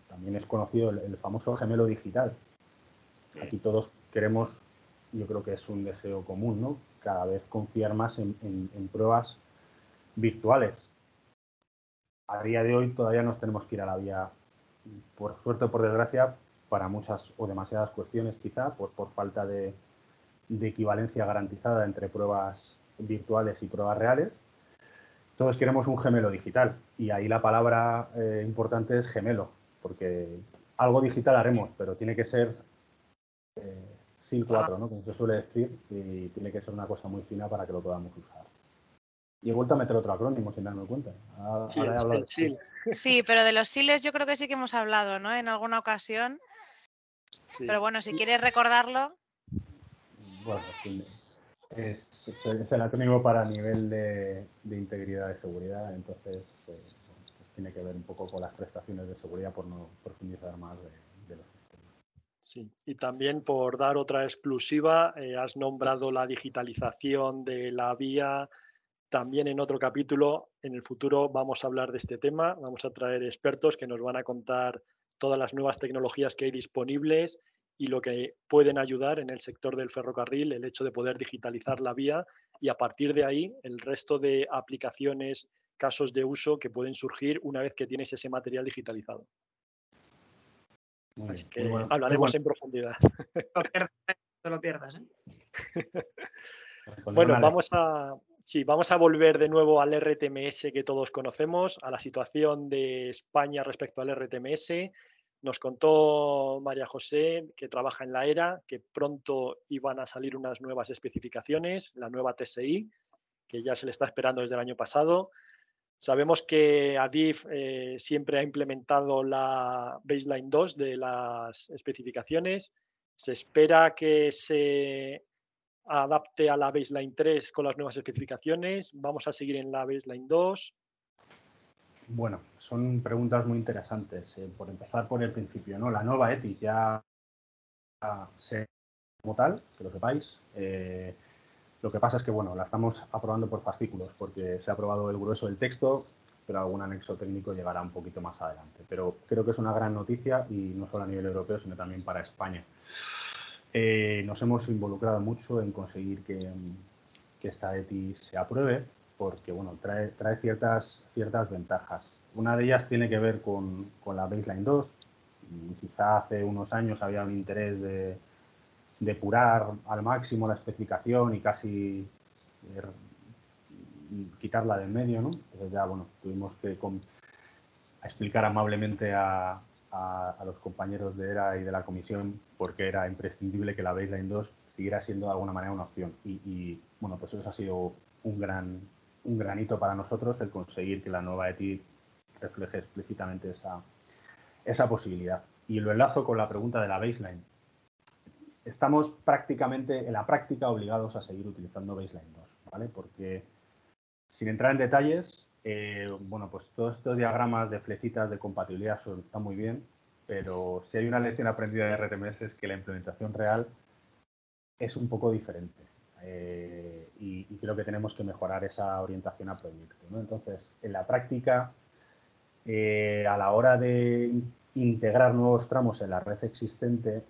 también es conocido el, famoso gemelo digital. Aquí todos queremos, yo creo que es un deseo común, ¿no? Cada vez confiar más en, en pruebas virtuales. A día de hoy todavía nos tenemos que ir a la vía, por suerte o por desgracia, para muchas o demasiadas cuestiones quizá, por, por falta de, equivalencia garantizada entre pruebas virtuales y pruebas reales. Todos queremos un gemelo digital y ahí la palabra eh, importante es gemelo, porque algo digital haremos, pero tiene que ser eh, SIL 4, ¿no? como se suele decir, y tiene que ser una cosa muy fina para que lo podamos usar. Y he vuelto a meter otro acrónimo sin darme cuenta. (laughs) sí, pero de los SILs yo creo que sí que hemos hablado, ¿no? En alguna ocasión. Pero bueno, si quieres recordarlo. Bueno, es, es, el acrónimo para nivel de, integridad de seguridad, entonces eh, tiene que ver un poco con las prestaciones de seguridad por no profundizar más de, los sistemas. Sí, y también por dar otra exclusiva, eh, has nombrado la digitalización de la vía. También en otro capítulo, en el futuro, vamos a hablar de este tema. Vamos a traer expertos que nos van a contar todas las nuevas tecnologías que hay disponibles y lo que pueden ayudar en el sector del ferrocarril, el hecho de poder digitalizar la vía y a partir de ahí el resto de aplicaciones, casos de uso que pueden surgir una vez que tienes ese material digitalizado. Así que hablaremos en profundidad. (laughs) No lo pierdas. ¿eh? bueno, vamos a, Sí, vamos a volver de nuevo al RTMS que todos conocemos, a la situación de España respecto al RTMS. Nos contó María José, que trabaja en la ERA, que pronto iban a salir unas nuevas especificaciones, la nueva TSI, que ya se le está esperando desde el año pasado. Sabemos que ADIF eh, siempre ha implementado la baseline 2 de las especificaciones. Se espera que se adapte a la baseline 3 con las nuevas especificaciones? ¿Vamos a seguir en la baseline 2? Bueno, son preguntas muy interesantes. Eh, por empezar por el principio, ¿no? La nueva ETI ya se como tal, que lo sepáis. Eh, lo que pasa es que, bueno, la estamos aprobando por fascículos, porque se ha aprobado el grueso del texto, pero algún anexo técnico llegará un poquito más adelante. Pero creo que es una gran noticia y no solo a nivel europeo, sino también para España. Eh, nos hemos involucrado mucho en conseguir que, esta ETI se apruebe porque bueno, trae, trae ciertas, ciertas ventajas. Una de ellas tiene que ver con, la Baseline 2. Quizá hace unos años había un interés de depurar al máximo la especificación y casi er, quitarla del medio, ¿no? Entonces ya, bueno, tuvimos que explicar amablemente a, a, los compañeros de ERA y de la comisión porque era imprescindible que la Baseline 2 siguiera siendo de alguna manera una opción. Y, bueno, pues eso ha sido un gran, un granito para nosotros el conseguir que la nueva ETI refleje explícitamente esa, esa posibilidad. Y lo enlazo con la pregunta de la baseline. Estamos prácticamente, en la práctica, obligados a seguir utilizando baseline 2, ¿vale? Porque, sin entrar en detalles, eh, bueno, pues todos estos diagramas de flechitas de compatibilidad son, están muy bien, pero si hay una lección aprendida de RTMS es que la implementación real es un poco diferente. Eh, y, creo que tenemos que mejorar esa orientación a proyecto. Entonces, en la práctica, eh, a la hora de integrar nuevos tramos en la red existente,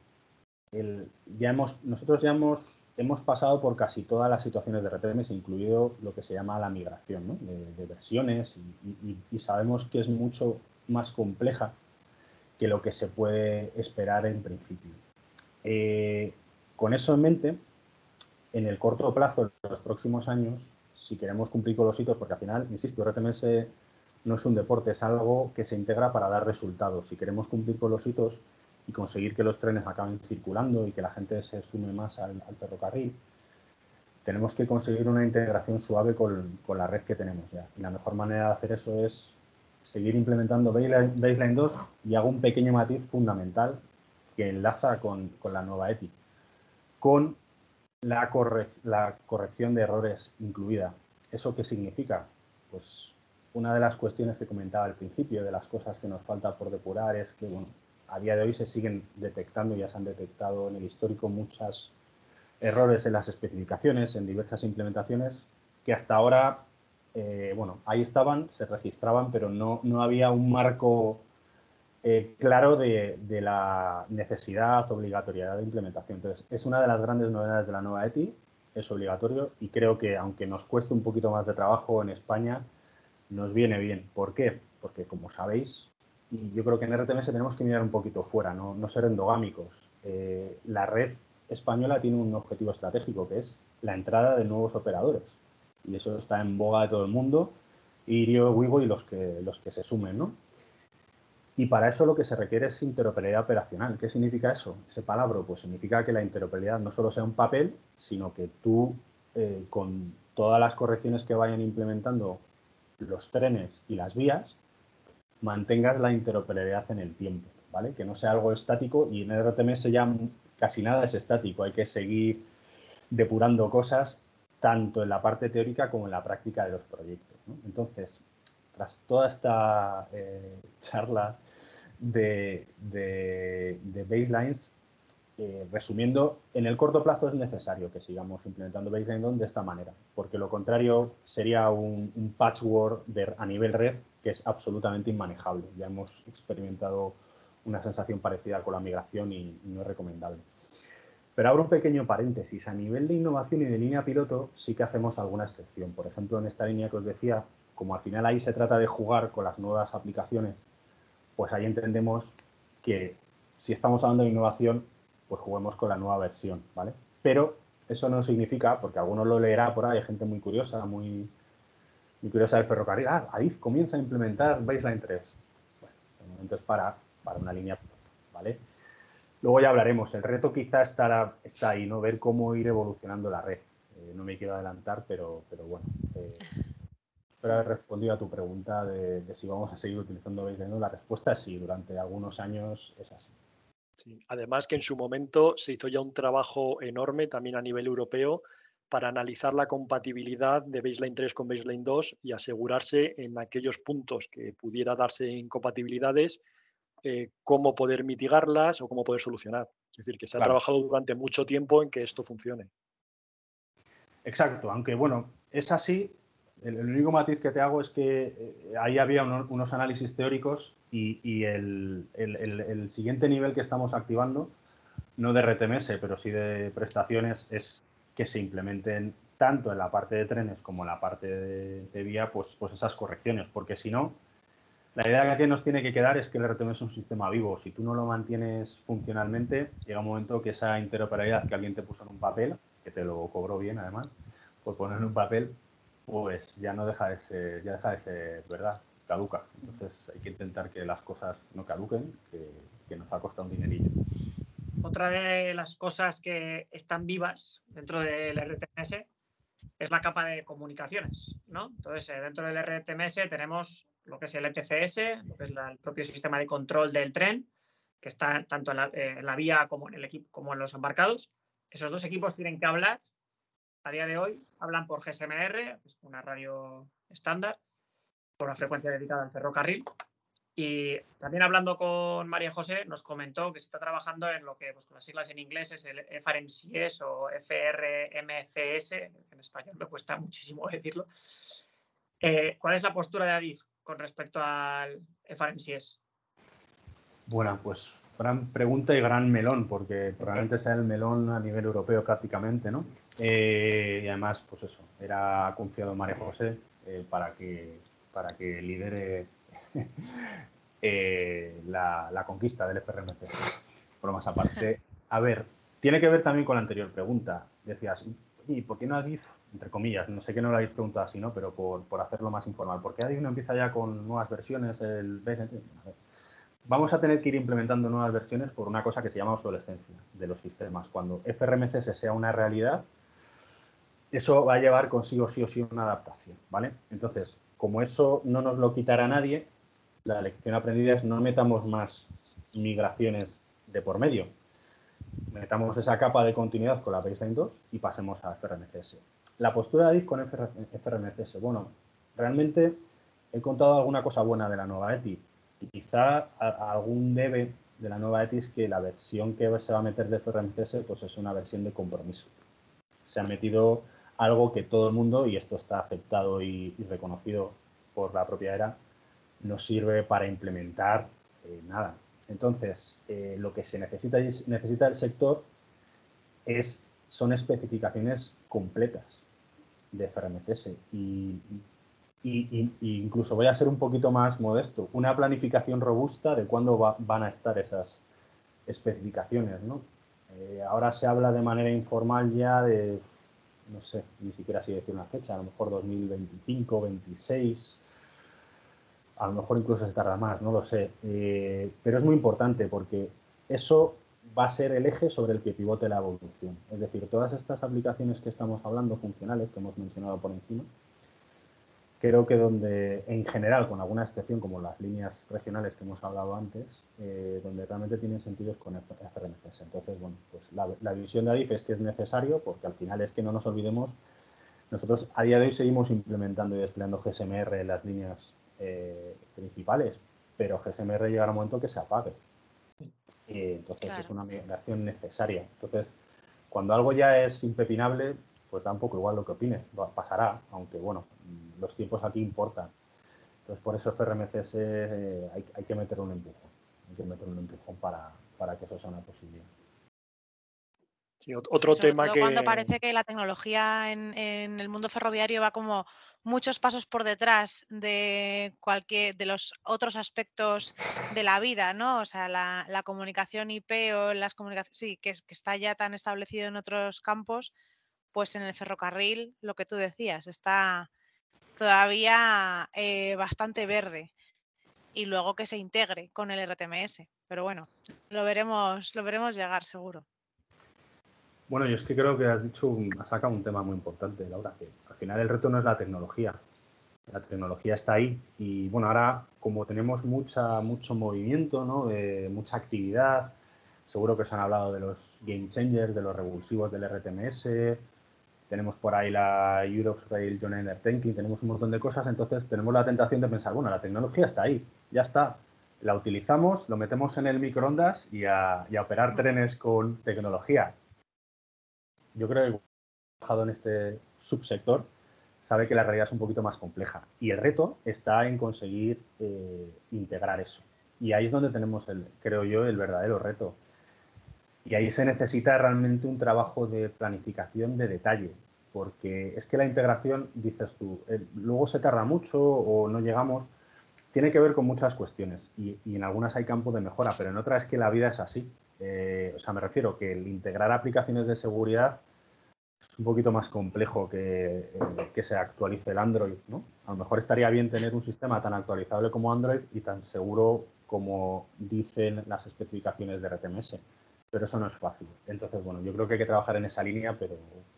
ya hemos, nosotros ya hemos hemos pasado por casi todas las situaciones de RTMS, incluido lo que se llama la migración de, versiones, y, sabemos que es mucho más compleja que lo que se puede esperar en principio. Eh, con eso en mente, en el corto plazo, en los próximos años, si queremos cumplir con los hitos, porque al final, insisto, RTMS no es un deporte, es algo que se integra para dar resultados. Si queremos cumplir con los hitos, y conseguir que los trenes acaben circulando y que la gente se sume más al, ferrocarril, tenemos que conseguir una integración suave con, la red que tenemos ya. Y la mejor manera de hacer eso es seguir implementando Baseline 2 y hago un pequeño matiz fundamental que enlaza con, la nueva EPI, con la, la corrección de errores incluida. ¿Eso qué significa? Pues una de las cuestiones que comentaba al principio, de las cosas que nos falta por depurar, es que bueno, a día de hoy se siguen detectando, ya se han detectado en el histórico muchos errores en las especificaciones, en diversas implementaciones, que hasta ahora, eh, bueno, ahí estaban, se registraban, pero no, no había un marco eh, claro de, la necesidad, obligatoriedad de implementación. Entonces, es una de las grandes novedades de la nueva ETI, es obligatorio y creo que aunque nos cueste un poquito más de trabajo en España, nos viene bien. ¿Por qué? Porque como sabéis, y yo creo que en RTMS tenemos que mirar un poquito fuera, no, ser endogámicos. Eh, la red española tiene un objetivo estratégico que es la entrada de nuevos operadores. Y eso está en boga de todo el mundo, Irio, Wigo y los que, los que se sumen, ¿no? Y para eso lo que se requiere es interoperabilidad operacional. ¿Qué significa eso? Ese palabra, pues significa que la interoperabilidad no solo sea un papel, sino que tú, eh, con todas las correcciones que vayan implementando los trenes y las vías, mantengas la interoperabilidad en el tiempo, ¿vale? Que no sea algo estático y en RTMS ya casi nada es estático, hay que seguir depurando cosas tanto en la parte teórica como en la práctica de los proyectos. Entonces, tras toda esta eh, charla de, baselines, eh, resumiendo, en el corto plazo es necesario que sigamos implementando baseline de esta manera, porque lo contrario sería un, patchwork a nivel red que es absolutamente inmanejable. Ya hemos experimentado una sensación parecida con la migración y no es recomendable. Pero abro un pequeño paréntesis. A nivel de innovación y de línea piloto sí que hacemos alguna excepción. Por ejemplo, en esta línea que os decía, como al final ahí se trata de jugar con las nuevas aplicaciones, pues ahí entendemos que si estamos hablando de innovación, pues juguemos con la nueva versión, ¿vale? Pero eso no significa, porque alguno lo leerá por ahí, hay gente muy curiosa, muy, curiosa del ferrocarril, ah, comienza a implementar Baseline 3. Bueno, de momento es para, para una línea, ¿vale? Luego ya hablaremos. El reto quizá estará, está ahí, ¿no? Ver cómo ir evolucionando la red. Eh, no me quiero adelantar, pero, pero bueno. Eh, espero haber respondido a tu pregunta de, si vamos a seguir utilizando Baseline. La respuesta es sí, durante algunos años es así. Además que en su momento se hizo ya un trabajo enorme también a nivel europeo para analizar la compatibilidad de Baseline 3 con Baseline 2 y asegurarse en aquellos puntos que pudiera darse incompatibilidades eh, cómo poder mitigarlas o cómo poder solucionar. Es decir, que se ha trabajado durante mucho tiempo en que esto funcione. Exacto, aunque bueno, es así. El, único matiz que te hago es que eh, ahí había unos análisis teóricos y, el, siguiente nivel que estamos activando, no de RTMS, pero sí de prestaciones, es que se implementen tanto en la parte de trenes como en la parte de, vía, pues, pues esas correcciones, porque si no, la idea que nos tiene que quedar es que el RTM es un sistema vivo. Si tú no lo mantienes funcionalmente, llega un momento que esa interoperabilidad que alguien te puso en un papel, que te lo cobró bien además, por poner en un papel, pues ya no deja de ser, ya deja verdad, caduca. Entonces hay que intentar que las cosas no caduquen, que, que nos ha costado un dinerillo. Otra de las cosas que están vivas dentro del RTMS es la capa de comunicaciones, ¿no? Entonces, eh, dentro del RTMS tenemos lo que es el ETCS, que es el propio sistema de control del tren, que está tanto en la, vía como en el equipo como en los embarcados. Esos dos equipos tienen que hablar. A día de hoy hablan por GSMR, que es una radio estándar, por una frecuencia dedicada al ferrocarril. Y también hablando con María José, nos comentó que se está trabajando en lo que pues, con las siglas en inglés es el FRMCS o FRMCS, en español me cuesta muchísimo decirlo. Eh, ¿Cuál es la postura de Adif con respecto al FRMCS? Bueno, pues gran pregunta y gran melón, porque probablemente sea el melón a nivel europeo prácticamente, ¿no? Eh, y además, pues eso, era confiado en María José eh, para, que, para que lidere (laughs) eh, la, conquista del FRMC. Por más aparte, a ver, tiene que ver también con la anterior pregunta. Decías, ¿y por qué no has visto entre comillas, no sé que no lo habéis preguntado así, ¿no? Pero por, por hacerlo más informal. Porque ahí uno empieza ya con nuevas versiones, el Vamos a tener que ir implementando nuevas versiones por una cosa que se llama obsolescencia de los sistemas. Cuando FRMCS sea una realidad, eso va a llevar consigo sí o sí una adaptación, ¿vale? Entonces, como eso no nos lo quitará nadie, la lección aprendida es no metamos más migraciones de por medio. Metamos esa capa de continuidad con la baseline 2 y pasemos a FRMCS. La postura de Adif con FRMCS. Bueno, realmente he contado alguna cosa buena de la nueva ETI. Quizá algún debe de la nueva ETI es que la versión que se va a meter de FRMCS pues es una versión de compromiso. Se ha metido algo que todo el mundo, y esto está aceptado y, reconocido por la propia ERA, no sirve para implementar eh, nada. Entonces, eh, lo que se necesita, necesita el sector es, son especificaciones completas de FRMCS y, y, incluso voy a ser un poquito más modesto, una planificación robusta de cuándo van a estar esas especificaciones. ¿no? Eh, ahora se habla de manera informal ya de, no sé, ni siquiera así decir una fecha, a lo mejor 2025, 26, a lo mejor incluso se tarda más, no lo sé. Eh, pero es muy importante porque eso va a ser el eje sobre el que pivote la evolución. Es decir, todas estas aplicaciones que estamos hablando, funcionales, que hemos mencionado por encima, creo que donde, en general, con alguna excepción como las líneas regionales que hemos hablado antes, eh, donde realmente tienen sentido es con FRMCS. Entonces, bueno, pues la, visión de ADIF es que es necesario porque al final es que no nos olvidemos, nosotros a día de hoy seguimos implementando y desplegando GSMR en las líneas eh, principales, pero GSMR llegará un momento que se apague. Y entonces es una migración necesaria. Entonces, cuando algo ya es impepinable, pues da un poco igual lo que opines, pasará, aunque bueno, los tiempos aquí importan. Entonces, por eso FRMCS eh, hay, hay, que meter un empujón, hay que meter un empujón para, para que eso sea una posibilidad. Sí, otro tema que... Cuando parece que la tecnología en, en, el mundo ferroviario va como muchos pasos por detrás de cualquier de los otros aspectos de la vida, ¿no? O sea, la, la comunicación IP o las comunicaciones, sí, que, que, está ya tan establecido en otros campos, pues en el ferrocarril, lo que tú decías, está todavía eh, bastante verde. Y luego que se integre con el RTMS. Pero bueno, lo veremos, lo veremos llegar seguro. Bueno, yo es que creo que has dicho, sacado un tema muy importante, Laura, que al final el reto no es la tecnología. La tecnología está ahí y bueno, ahora como tenemos mucha, mucho movimiento, ¿no? mucha actividad, seguro que os han hablado de los game changers, de los revulsivos del RTMS, tenemos por ahí la Europe's Rail Joint Tanking, tenemos un montón de cosas, entonces tenemos la tentación de pensar, bueno, la tecnología está ahí, ya está, la utilizamos, lo metemos en el microondas y a, operar trenes con tecnología yo creo que trabajado en este subsector sabe que la realidad es un poquito más compleja y el reto está en conseguir eh, integrar eso. Y ahí es donde tenemos, el, creo yo, el verdadero reto. Y ahí se necesita realmente un trabajo de planificación de detalle, porque es que la integración, dices tú, eh, luego se tarda mucho o no llegamos, tiene que ver con muchas cuestiones y, en algunas hay campo de mejora, pero en otras es que la vida es así. Eh, o sea, me refiero que el integrar aplicaciones de seguridad es un poquito más complejo que, eh, que se actualice el Android, ¿no? A lo mejor estaría bien tener un sistema tan actualizable como Android y tan seguro como dicen las especificaciones de RTMS, pero eso no es fácil. Entonces, bueno, yo creo que hay que trabajar en esa línea, pero,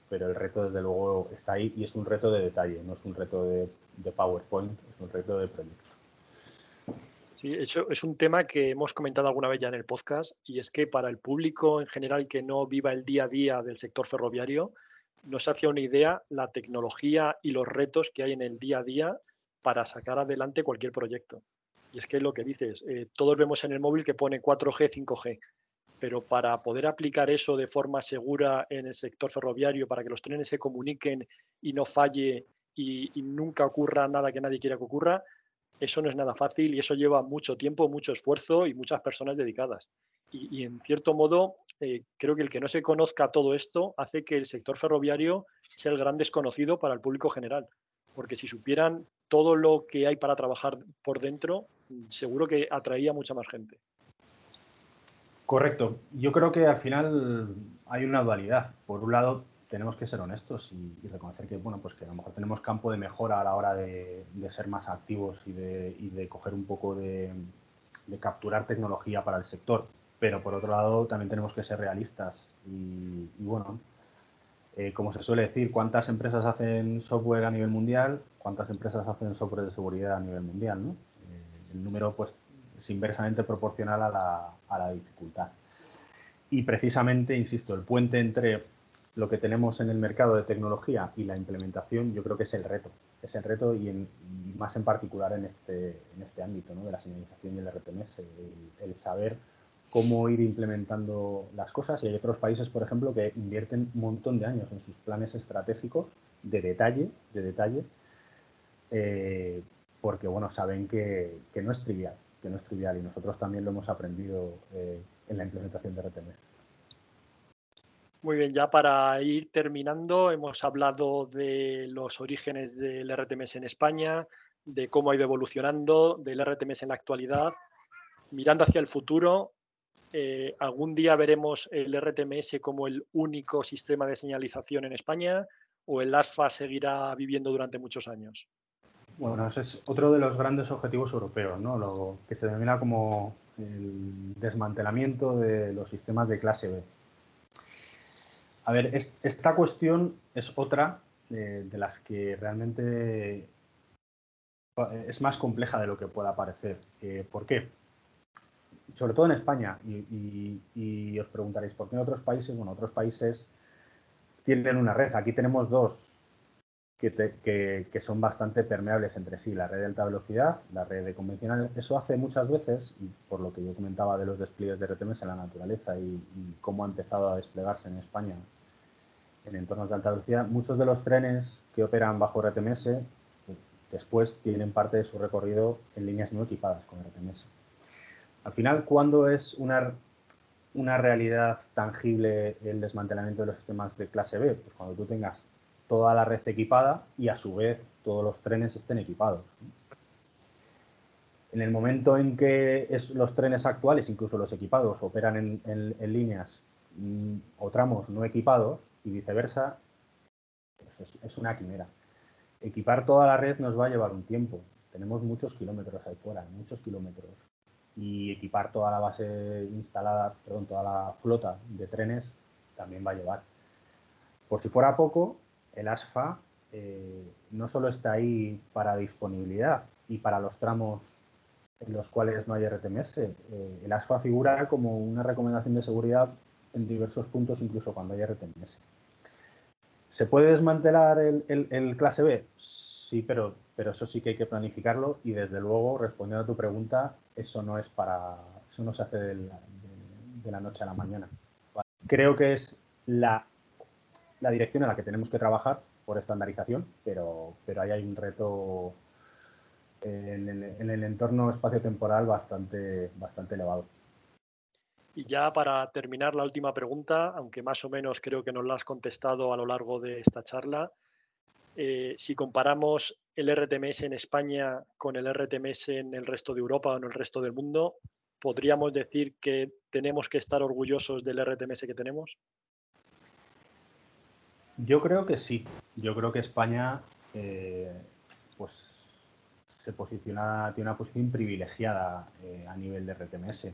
pero el reto desde luego está ahí y es un reto de detalle, no es un reto de, PowerPoint, es un reto de proyecto. Sí, eso es un tema que hemos comentado alguna vez ya en el podcast y es que para el público en general que no viva el día a día del sector ferroviario, nos hace una idea la tecnología y los retos que hay en el día a día para sacar adelante cualquier proyecto. Y es que es lo que dices, eh, todos vemos en el móvil que pone 4G, 5G, pero para poder aplicar eso de forma segura en el sector ferroviario, para que los trenes se comuniquen y no falle y, nunca ocurra nada que nadie quiera que ocurra, eso no es nada fácil y eso lleva mucho tiempo, mucho esfuerzo y muchas personas dedicadas. Y, en cierto modo, eh, creo que el que no se conozca todo esto hace que el sector ferroviario sea el gran desconocido para el público general. Porque si supieran todo lo que hay para trabajar por dentro, seguro que atraía mucha más gente. Correcto. Yo creo que al final hay una dualidad. Por un lado, tenemos que ser honestos y, reconocer que, bueno, pues que a lo mejor tenemos campo de mejora a la hora de, ser más activos y de, coger un poco de, capturar tecnología para el sector. Pero por otro lado, también tenemos que ser realistas. Y, bueno, eh, como se suele decir, ¿cuántas empresas hacen software a nivel mundial? ¿Cuántas empresas hacen software de seguridad a nivel mundial? ¿no? Eh, el número pues, es inversamente proporcional a la, a la dificultad. Y precisamente, insisto, el puente entre lo que tenemos en el mercado de tecnología y la implementación, yo creo que es el reto. Es el reto y, más en particular en este, en este ámbito de la señalización y el RTMS, el, saber cómo ir implementando las cosas y hay otros países, por ejemplo, que invierten un montón de años en sus planes estratégicos de detalle, de detalle, eh, porque bueno, saben que, no es trivial, que no es trivial y nosotros también lo hemos aprendido eh, en la implementación de RTMS. Muy bien, ya para ir terminando, hemos hablado de los orígenes del RTMS en España, de cómo ha ido evolucionando, del RTMS en la actualidad. Mirando hacia el futuro, eh, ¿algún día veremos el RTMS como el único sistema de señalización en España o el ASFA seguirá viviendo durante muchos años? Bueno, ese es otro de los grandes objetivos europeos, ¿no? lo que se denomina como el desmantelamiento de los sistemas de clase B. A ver, esta cuestión es otra de las que realmente es más compleja de lo que pueda parecer. Eh, ¿Por qué? Sobre todo en España, y, os preguntaréis, ¿por qué en otros países? Bueno, otros países tienen una red. Aquí tenemos dos que, son bastante permeables entre sí, la red de alta velocidad, la red de convencional. Eso hace muchas veces, por lo que yo comentaba de los despliegues de RTMS en la naturaleza y, cómo ha empezado a desplegarse en España en entornos de alta velocidad, muchos de los trenes que operan bajo RTMS después tienen parte de su recorrido en líneas no equipadas con RTMS. Al final, ¿cuándo es una, una realidad tangible el desmantelamiento de los sistemas de clase B? Pues cuando tú tengas toda la red equipada y a su vez todos los trenes estén equipados. En el momento en que los trenes actuales, incluso los equipados, operan en, líneas mm, o tramos no equipados y viceversa, pues es, una quimera. Equipar toda la red nos va a llevar un tiempo. Tenemos muchos kilómetros ahí fuera, muchos kilómetros. Y equipar toda la base instalada, perdón, toda la flota de trenes también va a llevar. Por si fuera poco, el ASFA eh, no solo está ahí para disponibilidad y para los tramos en los cuales no hay RTMS, eh, el ASFA figura como una recomendación de seguridad en diversos puntos, incluso cuando hay RTMS. ¿Se puede desmantelar el, clase B? Sí, pero, pero eso sí que hay que planificarlo y desde luego, respondiendo a tu pregunta, eso no es para, eso no se hace de la noche a la mañana. Creo que es la la dirección en la que tenemos que trabajar por estandarización, pero, pero ahí hay un reto en, el entorno espacio-temporal bastante, bastante elevado. Y ya para terminar la última pregunta, aunque más o menos creo que nos la has contestado a lo largo de esta charla, eh, si comparamos el RTMS en España con el RTMS en el resto de Europa o en el resto del mundo, ¿podríamos decir que tenemos que estar orgullosos del RTMS que tenemos? Yo creo que sí. Yo creo que España eh, pues se posiciona, tiene una posición privilegiada eh, a nivel de RTMS.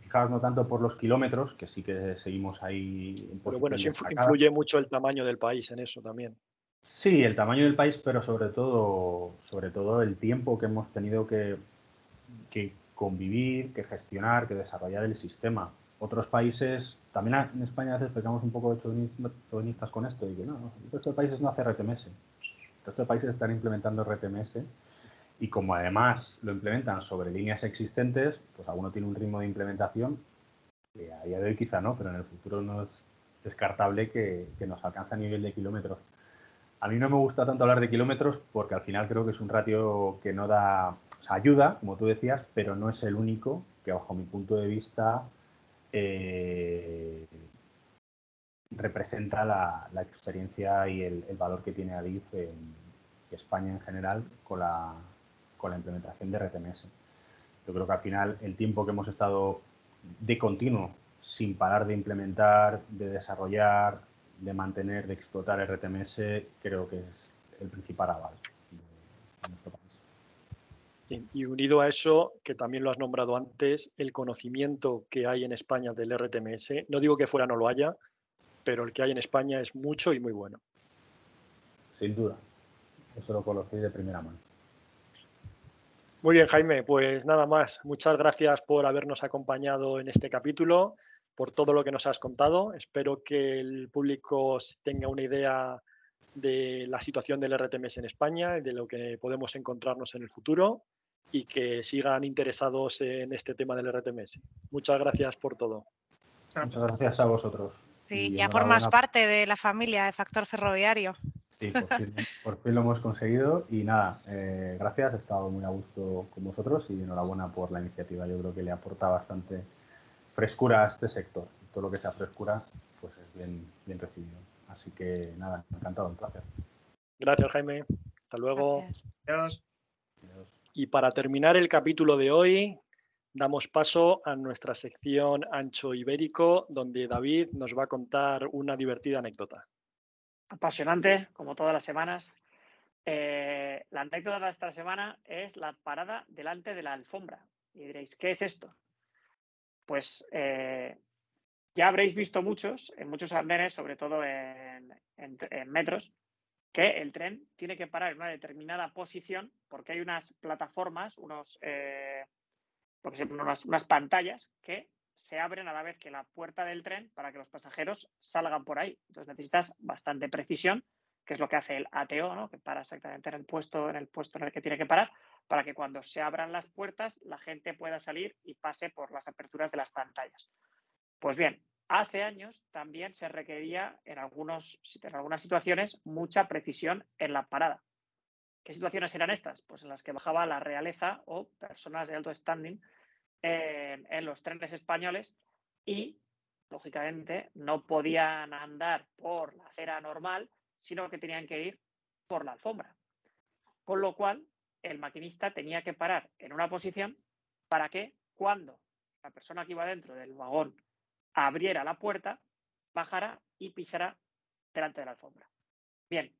Fijaos, no tanto por los kilómetros, que sí que seguimos ahí. pero bueno, influye mucho el tamaño del país en eso también. Sí, el tamaño del país, pero sobre todo, sobre todo el tiempo que hemos tenido que, que convivir, que gestionar, que desarrollar el sistema otros países, también en España a veces pegamos un poco de chauvinistas con esto y que no, el resto de países no hace RTMS. El resto de países están implementando RTMS y como además lo implementan sobre líneas existentes, pues alguno tiene un ritmo de implementación que a día de hoy quizá no, pero en el futuro no es descartable que, nos alcance a nivel de kilómetros. A mí no me gusta tanto hablar de kilómetros porque al final creo que es un ratio que no da, ayuda, como tú decías, pero no es el único que bajo mi punto de vista eh, representa la, experiencia y el, valor que tiene Adif en España en general con la, implementación de RTMS. Yo creo que al final el tiempo que hemos estado de continuo, sin parar de implementar, de desarrollar, de mantener, de explotar RTMS, creo que es el principal aval nuestro país. Y unido a eso, que también lo has nombrado antes, el conocimiento que hay en España del RTMS, no digo que fuera no lo haya, pero el que hay en España es mucho y muy bueno. Sin duda, eso lo conocí de primera mano. Muy bien, Jaime, pues nada más. Muchas gracias por habernos acompañado en este capítulo, por todo lo que nos has contado. Espero que el público tenga una idea de la situación del RTMS en España y de lo que podemos encontrarnos en el futuro. Y que sigan interesados en este tema del RTMS. Muchas gracias por todo. Muchas gracias a vosotros. Sí, ya formas parte de la familia de Factor Ferroviario. Sí, (laughs) por fin, lo hemos conseguido y nada, eh, gracias, he estado muy a gusto con vosotros y enhorabuena por la iniciativa. Yo creo que le aporta bastante frescura a este sector. Todo lo que sea frescura, pues es bien, bien recibido. Así que nada, encantado, un placer. Gracias, Jaime. Hasta luego. Adiós. Y para terminar el capítulo de hoy, damos paso a nuestra sección Ancho Ibérico, donde David nos va a contar una divertida anécdota. Apasionante, como todas las semanas. Eh, la anécdota de esta semana es la parada delante de la alfombra. Y diréis, ¿qué es esto? Pues eh, ya habréis visto muchos, en muchos andenes, sobre todo en metros, que el tren tiene que parar en una determinada posición porque hay unas plataformas, unos, eh, unas, unas, pantallas que se abren a la vez que la puerta del tren para que los pasajeros salgan por ahí. Entonces necesitas bastante precisión, que es lo que hace el ATO, ¿no? que para exactamente en el puesto, en el puesto en el que tiene que parar, para que cuando se abran las puertas la gente pueda salir y pase por las aperturas de las pantallas. Pues bien, Hace años también se requería en, en algunas situaciones mucha precisión en la parada. ¿Qué situaciones eran estas? Pues en las que bajaba la realeza o personas de alto standing en, los trenes españoles y, lógicamente, no podían andar por la acera normal, sino que tenían que ir por la alfombra. Con lo cual, el maquinista tenía que parar en una posición para que cuando la persona que iba dentro del vagón abriera la puerta, bajara y pisara delante de la alfombra. Bien,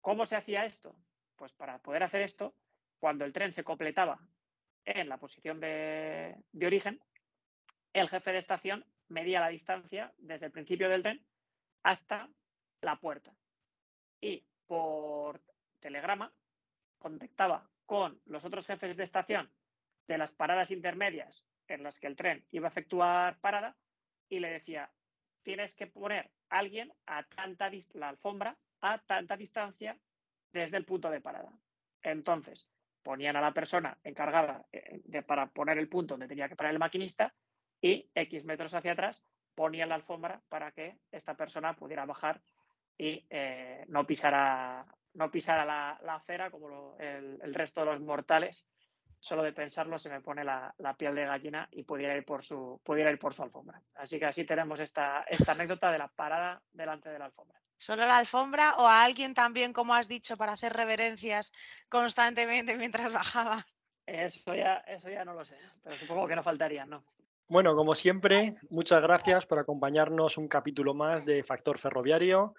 ¿cómo se hacía esto? Pues para poder hacer esto, cuando el tren se completaba en la posición de, origen, el jefe de estación medía la distancia desde el principio del tren hasta la puerta. Y por telegrama contactaba con los otros jefes de estación de las paradas intermedias en las que el tren iba a efectuar parada y le decía, tienes que poner a alguien a tanta la alfombra a tanta distancia desde el punto de parada. Entonces, ponían a la persona encargada eh, de, para poner el punto donde tenía que parar el maquinista y X metros hacia atrás ponían la alfombra para que esta persona pudiera bajar y eh, no pisara, no pisara la, acera como el, resto de los mortales solo de pensarlo se me pone la, piel de gallina y pudiera ir por su, pudiera ir por su alfombra. Así que así tenemos esta, esta anécdota de la parada delante de la alfombra. ¿Solo la alfombra o a alguien también, como has dicho, para hacer reverencias constantemente mientras bajaba? Eso ya, eso ya no lo sé, pero supongo que no faltaría, ¿no? Bueno, como siempre, muchas gracias por acompañarnos un capítulo más de Factor Ferroviario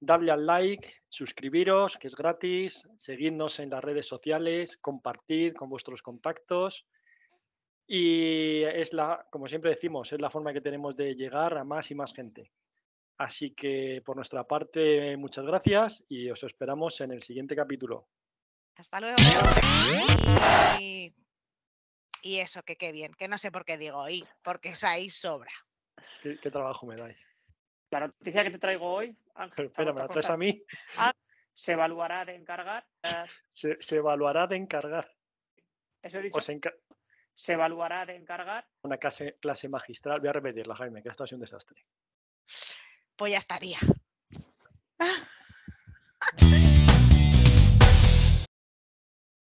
dadle al like, suscribiros, que es gratis, seguidnos en las redes sociales, compartid con vuestros contactos. Y es la, como siempre decimos, es la forma que tenemos de llegar a más y más gente. Así que por nuestra parte, muchas gracias y os esperamos en el siguiente capítulo. Hasta luego. Y, eso, que qué bien, que no sé por qué digo y, porque es ahí sobra. qué trabajo me dais? La noticia que te traigo hoy, Ángel. Espera, ¿me la traes a mí? Ah, se evaluará de encargar. Se, evaluará de encargar. Eso he dicho. Se evaluará de encargar. Una clase, clase magistral. Voy a repetirla, Jaime, que esto ha sido un desastre. Pues ya estaría.